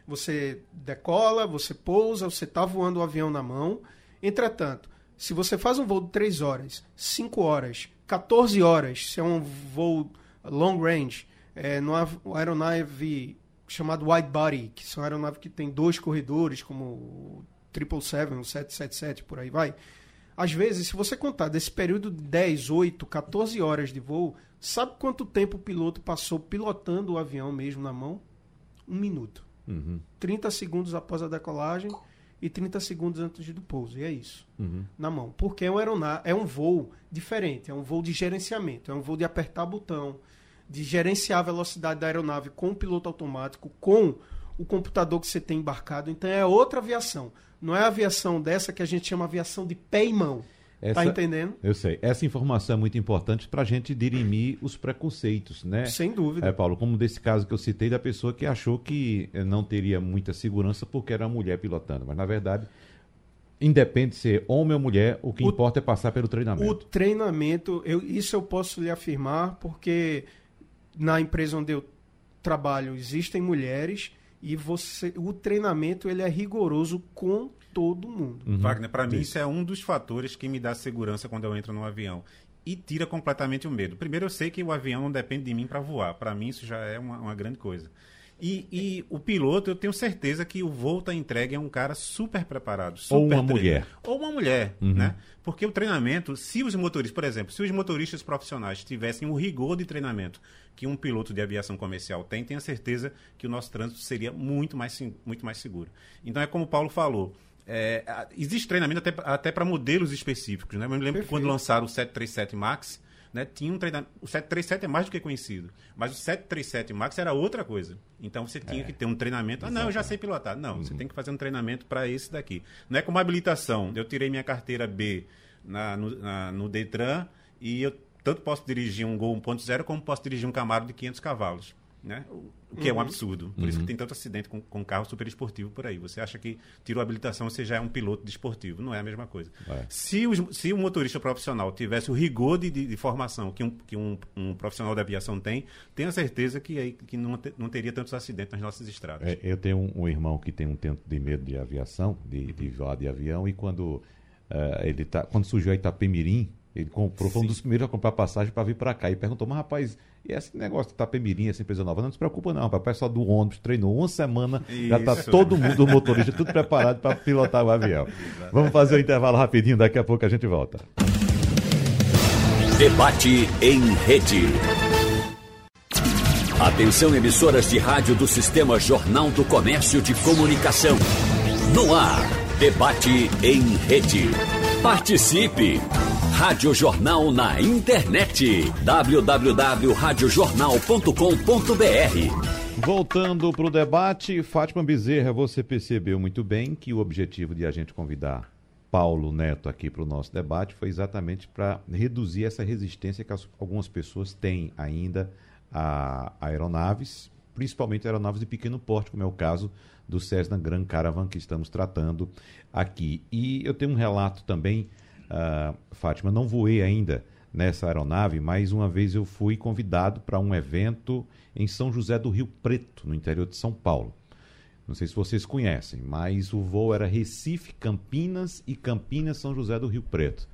você decola, você pousa, você está voando o avião na mão. Entretanto, se você faz um voo de 3 horas, 5 horas, 14 horas, se é um voo long range, é, numa aeronave chamado wide body, que são aeronaves que tem dois corredores, como o 777, o 777, por aí vai. Às vezes, se você contar desse período de 10, 8, 14 horas de voo, sabe quanto tempo o piloto passou pilotando o avião mesmo na mão? Um minuto. Uhum. 30 segundos após a decolagem e 30 segundos antes do pouso. E é isso. Uhum. Na mão. Porque é um, aeroná é um voo diferente. É um voo de gerenciamento. É um voo de apertar botão, de gerenciar a velocidade da aeronave com o piloto automático, com o computador que você tem embarcado. Então é outra aviação. Não é a aviação dessa que a gente chama aviação de pé e mão. Essa, tá entendendo? Eu sei. Essa informação é muito importante para a gente dirimir os preconceitos, né? Sem dúvida. É, Paulo, como desse caso que eu citei da pessoa que achou que eh, não teria muita segurança porque era uma mulher pilotando. Mas, na verdade, independe de ser homem ou mulher, o que o, importa é passar pelo treinamento. O treinamento, eu, isso eu posso lhe afirmar, porque na empresa onde eu trabalho existem mulheres e você, o treinamento ele é rigoroso com todo mundo. Uhum. Wagner, para mim isso é um dos fatores que me dá segurança quando eu entro no avião e tira completamente o medo. Primeiro, eu sei que o avião não depende de mim para voar. Para mim, isso já é uma, uma grande coisa. E, e, o piloto, eu tenho certeza que o voo tá entregue é um cara super preparado. Super Ou uma mulher. Ou uma mulher, uhum. né? Porque o treinamento, se os motoristas, por exemplo, se os motoristas profissionais tivessem o rigor de treinamento que um piloto de aviação comercial tem, tenha certeza que o nosso trânsito seria muito mais, muito mais seguro. Então é como o Paulo falou, é, existe treinamento até, até para modelos específicos. Né? Eu me lembro Perfeito. quando lançaram o 737 MAX, né, tinha um treinamento. O 737 é mais do que conhecido, mas o 737 MAX era outra coisa. Então você tinha é, que ter um treinamento. Ah, não, eu já sei pilotar. Não, uhum. você tem que fazer um treinamento para esse daqui. Não é como habilitação. Eu tirei minha carteira B na, no, na, no Detran e eu tanto posso dirigir um Gol 1.0 como posso dirigir um Camaro de 500 cavalos. Né? O que uhum. é um uhum. absurdo. Por uhum. isso que uhum. tem tanto acidente com, com carro super esportivo por aí. Você acha que tirou a habilitação, você já é um piloto desportivo. Não é a mesma coisa. É. Se, os, se o motorista profissional tivesse o rigor de, de, de formação que, um, que um, um, profissional da aviação tem, tenha certeza que, aí, que não, te, não teria tantos acidentes nas nossas estradas. É, eu tenho um, um, irmão que tem um tanto de medo de aviação, de, de voar de avião, e quando, uh, ele tá, quando surgiu a Itapemirim, ele comprou, foi um dos primeiros a comprar passagem para vir para cá. E perguntou, mas rapaz, e esse negócio de Itapemirim, essa empresa nova? Não, se preocupa não, rapaz. O pessoal do ônibus treinou uma semana, Isso. já está todo mundo, o motorista, tudo preparado para pilotar o avião. Vamos fazer o um intervalo rapidinho, daqui a pouco a gente volta. Debate em rede. Atenção emissoras de rádio do Sistema Jornal do Comércio de Comunicação. No ar, debate em rede. Participe! Rádio Jornal na internet. www.radiojornal.com.br Voltando para o debate, Fátima Bezerra, você percebeu muito bem que o objetivo de a gente convidar Paulo Neto aqui para o nosso debate foi exatamente para reduzir essa resistência que as, algumas pessoas têm ainda a, a aeronaves, principalmente aeronaves de pequeno porte, como é o caso do Cessna Grand Caravan que estamos tratando aqui. E eu tenho um relato também Uh, Fátima, não voei ainda nessa aeronave, mas uma vez eu fui convidado para um evento em São José do Rio Preto, no interior de São Paulo. Não sei se vocês conhecem, mas o voo era Recife, Campinas e Campinas, São José do Rio Preto.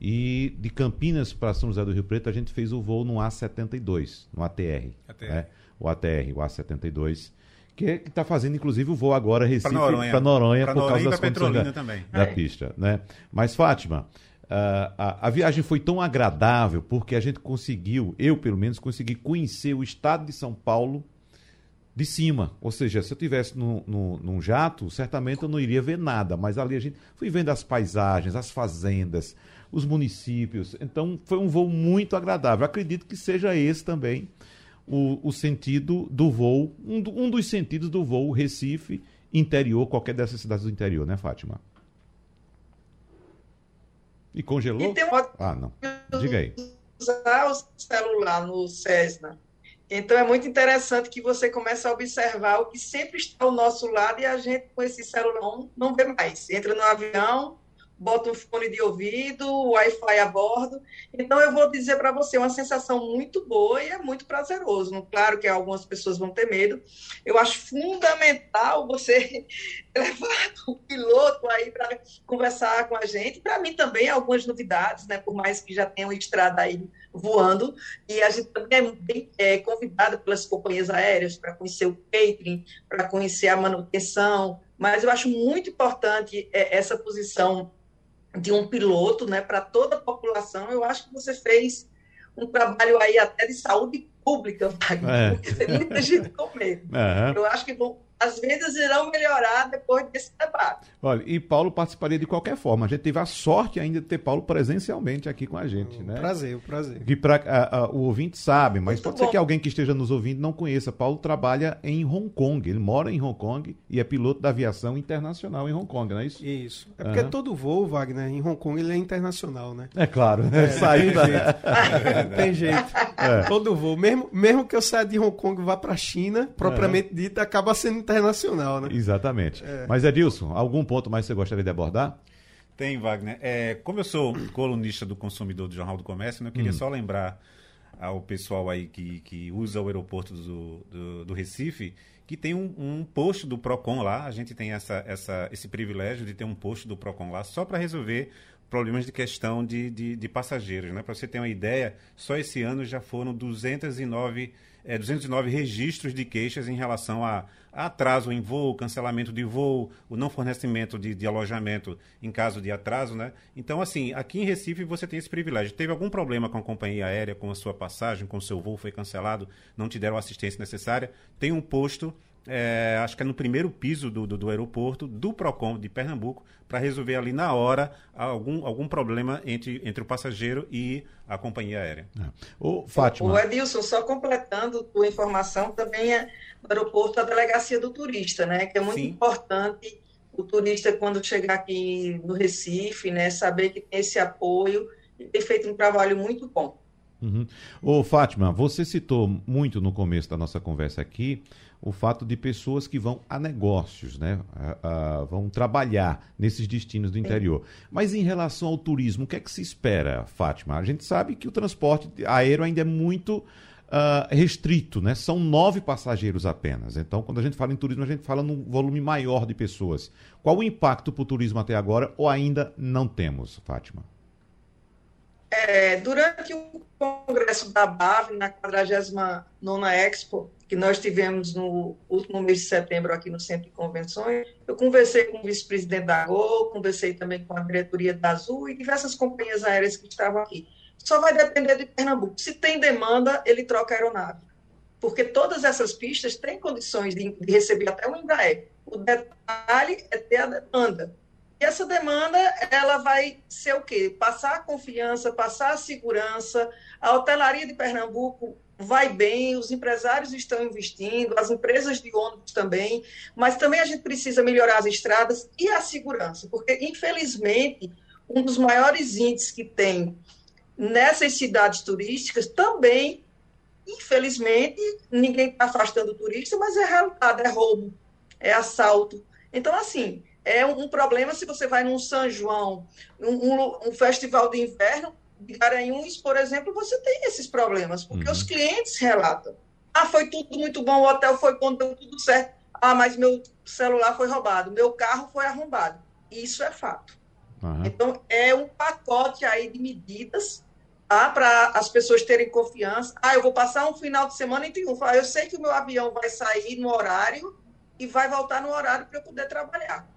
E de Campinas para São José do Rio Preto, a gente fez o voo no A72, no ATR. ATR. Né? O ATR, o A72 que está fazendo inclusive o voo agora Recife para Noronha, Noronha por Noronha causa das condições da, também. da pista, né? Mas Fátima, uh, a, a, viagem foi tão agradável porque a gente conseguiu, eu pelo menos consegui conhecer o estado de São Paulo de cima, ou seja, se eu tivesse no, no, num jato, certamente eu não iria ver nada, mas ali a gente fui vendo as paisagens, as fazendas, os municípios, então foi um voo muito agradável. Acredito que seja esse também o, o sentido do voo, um, um dos sentidos do voo Recife, interior, qualquer dessas cidades do interior, né, Fátima? E congelou? E uma... Ah, não. Diga aí. Usar o celular no Cessna. Então é muito interessante que você comece a observar o que sempre está ao nosso lado e a gente com esse celular não vê mais. Entra no avião, bota um fone de ouvido, Wi-Fi a bordo. Então, eu vou dizer para você, é uma sensação muito boa e é muito prazeroso. Claro que algumas pessoas vão ter medo. Eu acho fundamental você [LAUGHS] levar o piloto aí para conversar com a gente. Para mim também, algumas novidades, né? por mais que já tenham estrada aí voando. E a gente também é bem é, convidado pelas companhias aéreas para conhecer o catering, para conhecer a manutenção. Mas eu acho muito importante é, essa posição de um piloto, né, para toda a população. Eu acho que você fez um trabalho aí até de saúde pública, Wagner, É. porque tem muita gente com medo. [LAUGHS] Aham. Eu acho que vão- as vendas irão melhorar depois desse debate. Olha, e Paulo participaria de qualquer forma. A gente teve a sorte ainda de ter Paulo presencialmente aqui com a gente, né? Prazer, um prazer. Que pra, a- a- o ouvinte sabe, mas Muito pode ser bom. que alguém que esteja nos ouvindo não conheça. Paulo trabalha em Hong Kong. Ele mora em Hong Kong e é piloto da aviação internacional em Hong Kong, não é isso? Isso. É porque Aham. todo voo, Wagner, em Hong Kong, ele é internacional, né? É claro, né? [LAUGHS] Saiu da... [LAUGHS] Não tem jeito. [LAUGHS] Todo voo. Mesmo, mesmo que eu saia de Hong Kong e vá para a China, propriamente dita, acaba sendo internacional, né? Exatamente. Mas, Edilson, algum ponto mais que você gostaria de abordar? Tem, Wagner. É, como eu sou colunista do consumidor do Jornal do Comércio, né, eu queria só lembrar ao pessoal aí que, que usa o aeroporto do, do, do Recife que tem um, um posto do PROCON lá. A gente tem essa, essa, esse privilégio de ter um posto do PROCON lá só para resolver problemas de questão de, de, de passageiros. Né? Para você ter uma ideia, só esse ano já foram 209, é, 209 registros de queixas em relação a, a atraso em voo, cancelamento de voo, o não fornecimento de, de alojamento em caso de atraso. Né? Então, assim, aqui em Recife você tem esse privilégio. Teve algum problema com a companhia aérea, com a sua passagem, com o seu voo foi cancelado, não te deram a assistência necessária, tem um posto é, acho que é no primeiro piso do, do, do aeroporto, do PROCON de Pernambuco, para resolver ali na hora algum, algum problema entre, entre o passageiro e a companhia aérea. Ô, O Fátima. Edilson, só completando tua informação, também é no aeroporto a delegacia do turista, né? Que é muito Sim. importante o turista, quando chegar aqui no Recife, né, saber que tem esse apoio e tem feito um trabalho muito bom. Uhum. Ô, Fátima, você citou muito no começo da nossa conversa aqui o fato de pessoas que vão a negócios, né? A- a- vão trabalhar nesses destinos do interior. Mas em relação ao turismo, o que é que se espera, Fátima? A gente sabe que o transporte aéreo ainda é muito ah, restrito, né? São nove passageiros apenas. Então, quando a gente fala em turismo, a gente fala num volume maior de pessoas. Qual o impacto para o turismo até agora ou ainda não temos, Fátima? É, durante o congresso da BAV, na 49ª Expo, que nós tivemos no último mês de setembro aqui no Centro de Convenções, eu conversei com o vice-presidente da Gol, conversei também com a diretoria da Azul e diversas companhias aéreas que estavam aqui. Só vai depender de Pernambuco. Se tem demanda, ele troca a aeronave. Porque todas essas pistas têm condições de, de receber até o Embraer. O detalhe é ter a demanda. E essa demanda, ela vai ser o quê? Passar a confiança, passar a segurança. A hotelaria de Pernambuco vai bem, os empresários estão investindo, as empresas de ônibus também, mas também a gente precisa melhorar as estradas e a segurança, porque, infelizmente, um dos maiores índices que tem nessas cidades turísticas também, infelizmente, ninguém está afastando o turista, mas é realidade, é roubo, é assalto. Então, assim, é um, problema se você vai num São João, um, um, um festival de inverno, de Garanhuns, por exemplo, você tem esses problemas, porque Uhum. os clientes relatam. Ah, foi tudo muito bom, o hotel foi bom, deu tudo certo. Ah, mas meu celular foi roubado, meu carro foi arrombado. Isso é fato. Aham. Então, é um pacote aí de medidas tá, para as pessoas terem confiança. Ah, eu vou passar um final de semana em Triunfo. Ah, eu sei que o meu avião vai sair no horário e vai voltar no horário para eu poder trabalhar.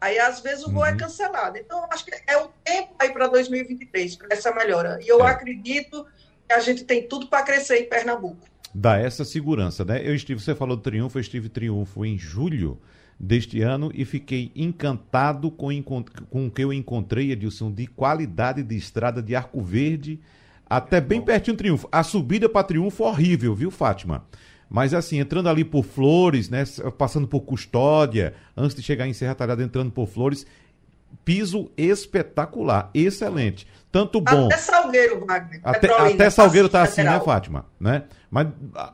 Aí, às vezes, o voo é Uhum. cancelado. Então, eu acho que é o tempo aí para 2023, para essa melhora. E eu É. acredito que a gente tem tudo para crescer em Pernambuco. dá essa segurança, né? Eu estive, você falou do Triunfo, eu estive em Triunfo em julho deste ano e fiquei encantado com, com o que eu encontrei, Edilson, de qualidade de estrada de Arco Verde, até bem pertinho do Triunfo. A subida para Triunfo horrível, viu, Fátima? Mas assim, entrando ali por Flores, né, passando por Custódia, antes de chegar em Serra Talhada, entrando por Flores, piso espetacular, excelente. Tanto bom. Até Salgueiro, Wagner. Até, até Salgueiro tá Passa assim, né. Fátima? Né? Mas,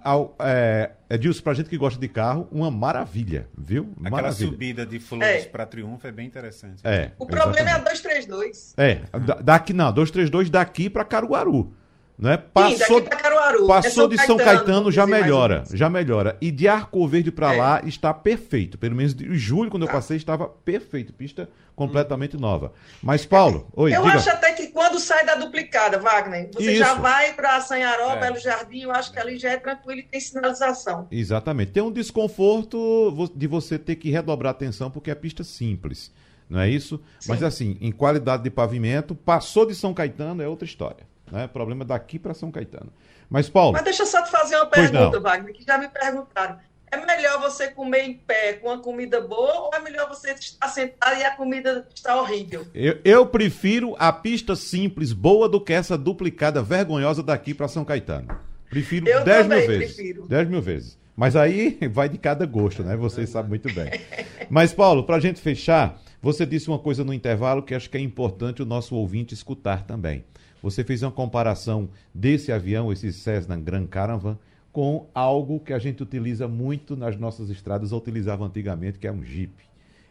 ao- é, Edilson, pra gente que gosta de carro, uma maravilha, viu? Aquela maravilha. subida de Flores É. para Triunfo é bem interessante. É, O problema é a exatamente. 232. É, da- daqui não, 232 daqui pra Caruaru. Né? Sim, Passou, para Caruaru. passou É de São Caetano, vamos já melhora, já melhora. E de Arco Verde pra É. lá está perfeito. Pelo menos de julho, quando eu Tá. passei, estava perfeito. Pista completamente nova. Mas, Paulo, oi, Eu diga. acho até que quando sai da duplicada, Wagner, você já Isso. vai para Sanharó, É. Belo Jardim, eu acho que ali já é tranquilo e tem sinalização. Exatamente. Tem um desconforto de você ter que redobrar a atenção porque é pista simples. Não é isso? Sim. Mas assim, em qualidade de pavimento, passou de São Caetano é outra história. Né? Problema daqui para São Caetano. Mas, Paulo. Mas deixa eu só te fazer uma pergunta, Wagner, que já me perguntaram. É melhor você comer em pé com uma comida boa ou é melhor você estar sentado e a comida está horrível? Eu, eu prefiro a pista simples, boa, do que essa duplicada vergonhosa daqui para São Caetano. Prefiro eu 10 mil vezes. Prefiro. 10 mil vezes. Mas aí [LAUGHS] vai de cada gosto, né? Vocês sabem muito bem. [LAUGHS] Mas, Paulo, para a gente fechar, você disse uma coisa no intervalo que acho que é importante o nosso ouvinte escutar também. Você fez uma comparação desse avião, esse Cessna Grand Caravan, com algo que a gente utiliza muito nas nossas estradas, ou utilizava antigamente, que é um Jeep.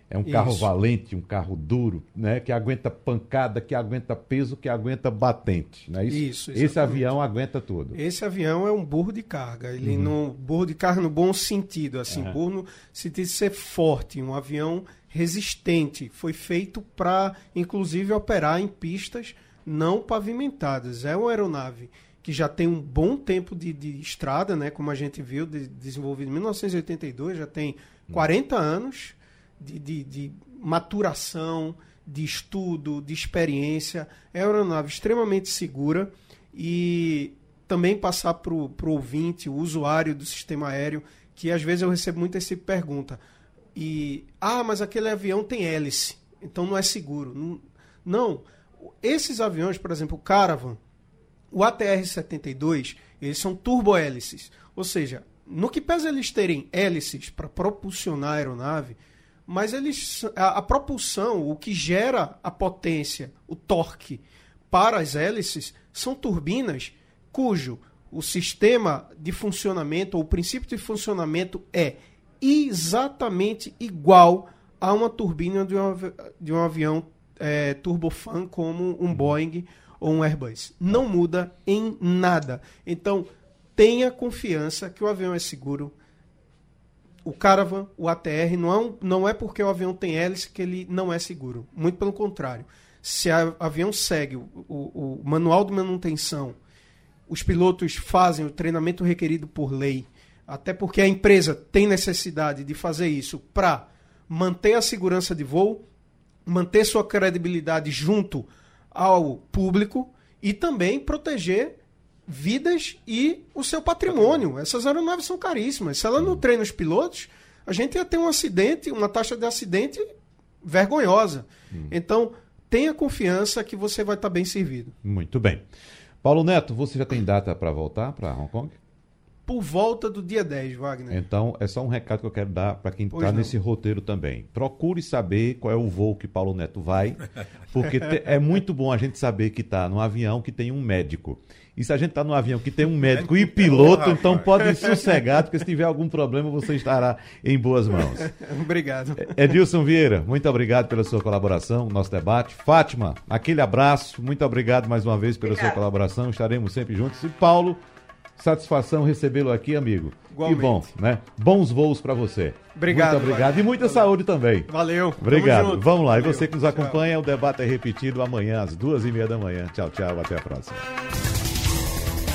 É um Isso. carro valente, um carro duro, né? Que aguenta pancada, que aguenta peso, que aguenta batente. Né? Isso, Isso Esse avião aguenta tudo. Esse avião é um burro de carga. Ele uhum. não burro de carga no bom sentido, assim, uhum. burro no sentido de ser forte, um avião resistente. Foi feito para, inclusive, operar em pistas não pavimentadas. É uma aeronave que já tem um bom tempo de, de estrada, né? Como a gente viu, de, desenvolvido em 1982, já tem 40 anos de, de, de maturação, de estudo, de experiência. É uma aeronave extremamente segura e também passar para o ouvinte, o usuário do sistema aéreo, que às vezes eu recebo muito essa pergunta. E, ah, mas aquele avião tem hélice, então não é seguro. Não, esses aviões, por exemplo, o Caravan, o ATR-72, eles são turbohélices. Ou seja, no que pesa eles terem hélices para propulsionar a aeronave, mas eles a, a, propulsão, o que gera a potência, o torque para as hélices, são turbinas cujo o sistema de funcionamento, ou o princípio de funcionamento é exatamente igual a uma turbina de um, de um avião é, turbofan como um Boeing ou um Airbus. Não muda em nada. Então, tenha confiança que o avião é seguro, o Caravan, o ATR, não é, um, não é porque o avião tem hélice que ele não é seguro. Muito pelo contrário. Se o avião segue o, o, o manual de manutenção, os pilotos fazem o treinamento requerido por lei, até porque a empresa tem necessidade de fazer isso para manter a segurança de voo, manter sua credibilidade junto ao público e também proteger vidas e o seu patrimônio. Essas aeronaves são caríssimas. Se ela não treina os pilotos, a gente ia ter um acidente, uma taxa de acidente vergonhosa. Hum. Então, tenha confiança que você vai estar bem servido. Muito bem. Paulo Neto, você já tem data para voltar para Hong Kong? Por volta do dia 10, Wagner. Então, é só um recado que eu quero dar para quem está nesse roteiro também. Procure saber qual é o voo que Paulo Neto vai, porque te, é muito bom a gente saber que está num avião que tem um médico. E se a gente está num avião que tem um médico e piloto, [LAUGHS] então pode ir sossegado, porque se tiver algum problema você estará em boas mãos. [LAUGHS] obrigado. Edilson Vieira, muito obrigado pela sua colaboração no nosso debate. Fátima, aquele abraço, muito obrigado mais uma vez pela obrigado. sua colaboração, estaremos sempre juntos. E Paulo, Satisfação recebê-lo aqui, amigo. Igualmente. Que bom, né? Bons voos para você. Obrigado. Muito obrigado. E muita saúde também. Valeu. Obrigado. Vamos lá. Valeu. E você que nos acompanha, tchau. o debate é repetido amanhã às duas e meia da manhã. Tchau, tchau. Até a próxima.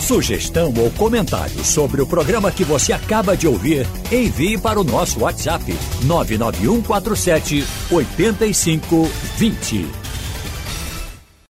Sugestão ou comentário sobre o programa que você acaba de ouvir, envie para o nosso WhatsApp 99147 8520.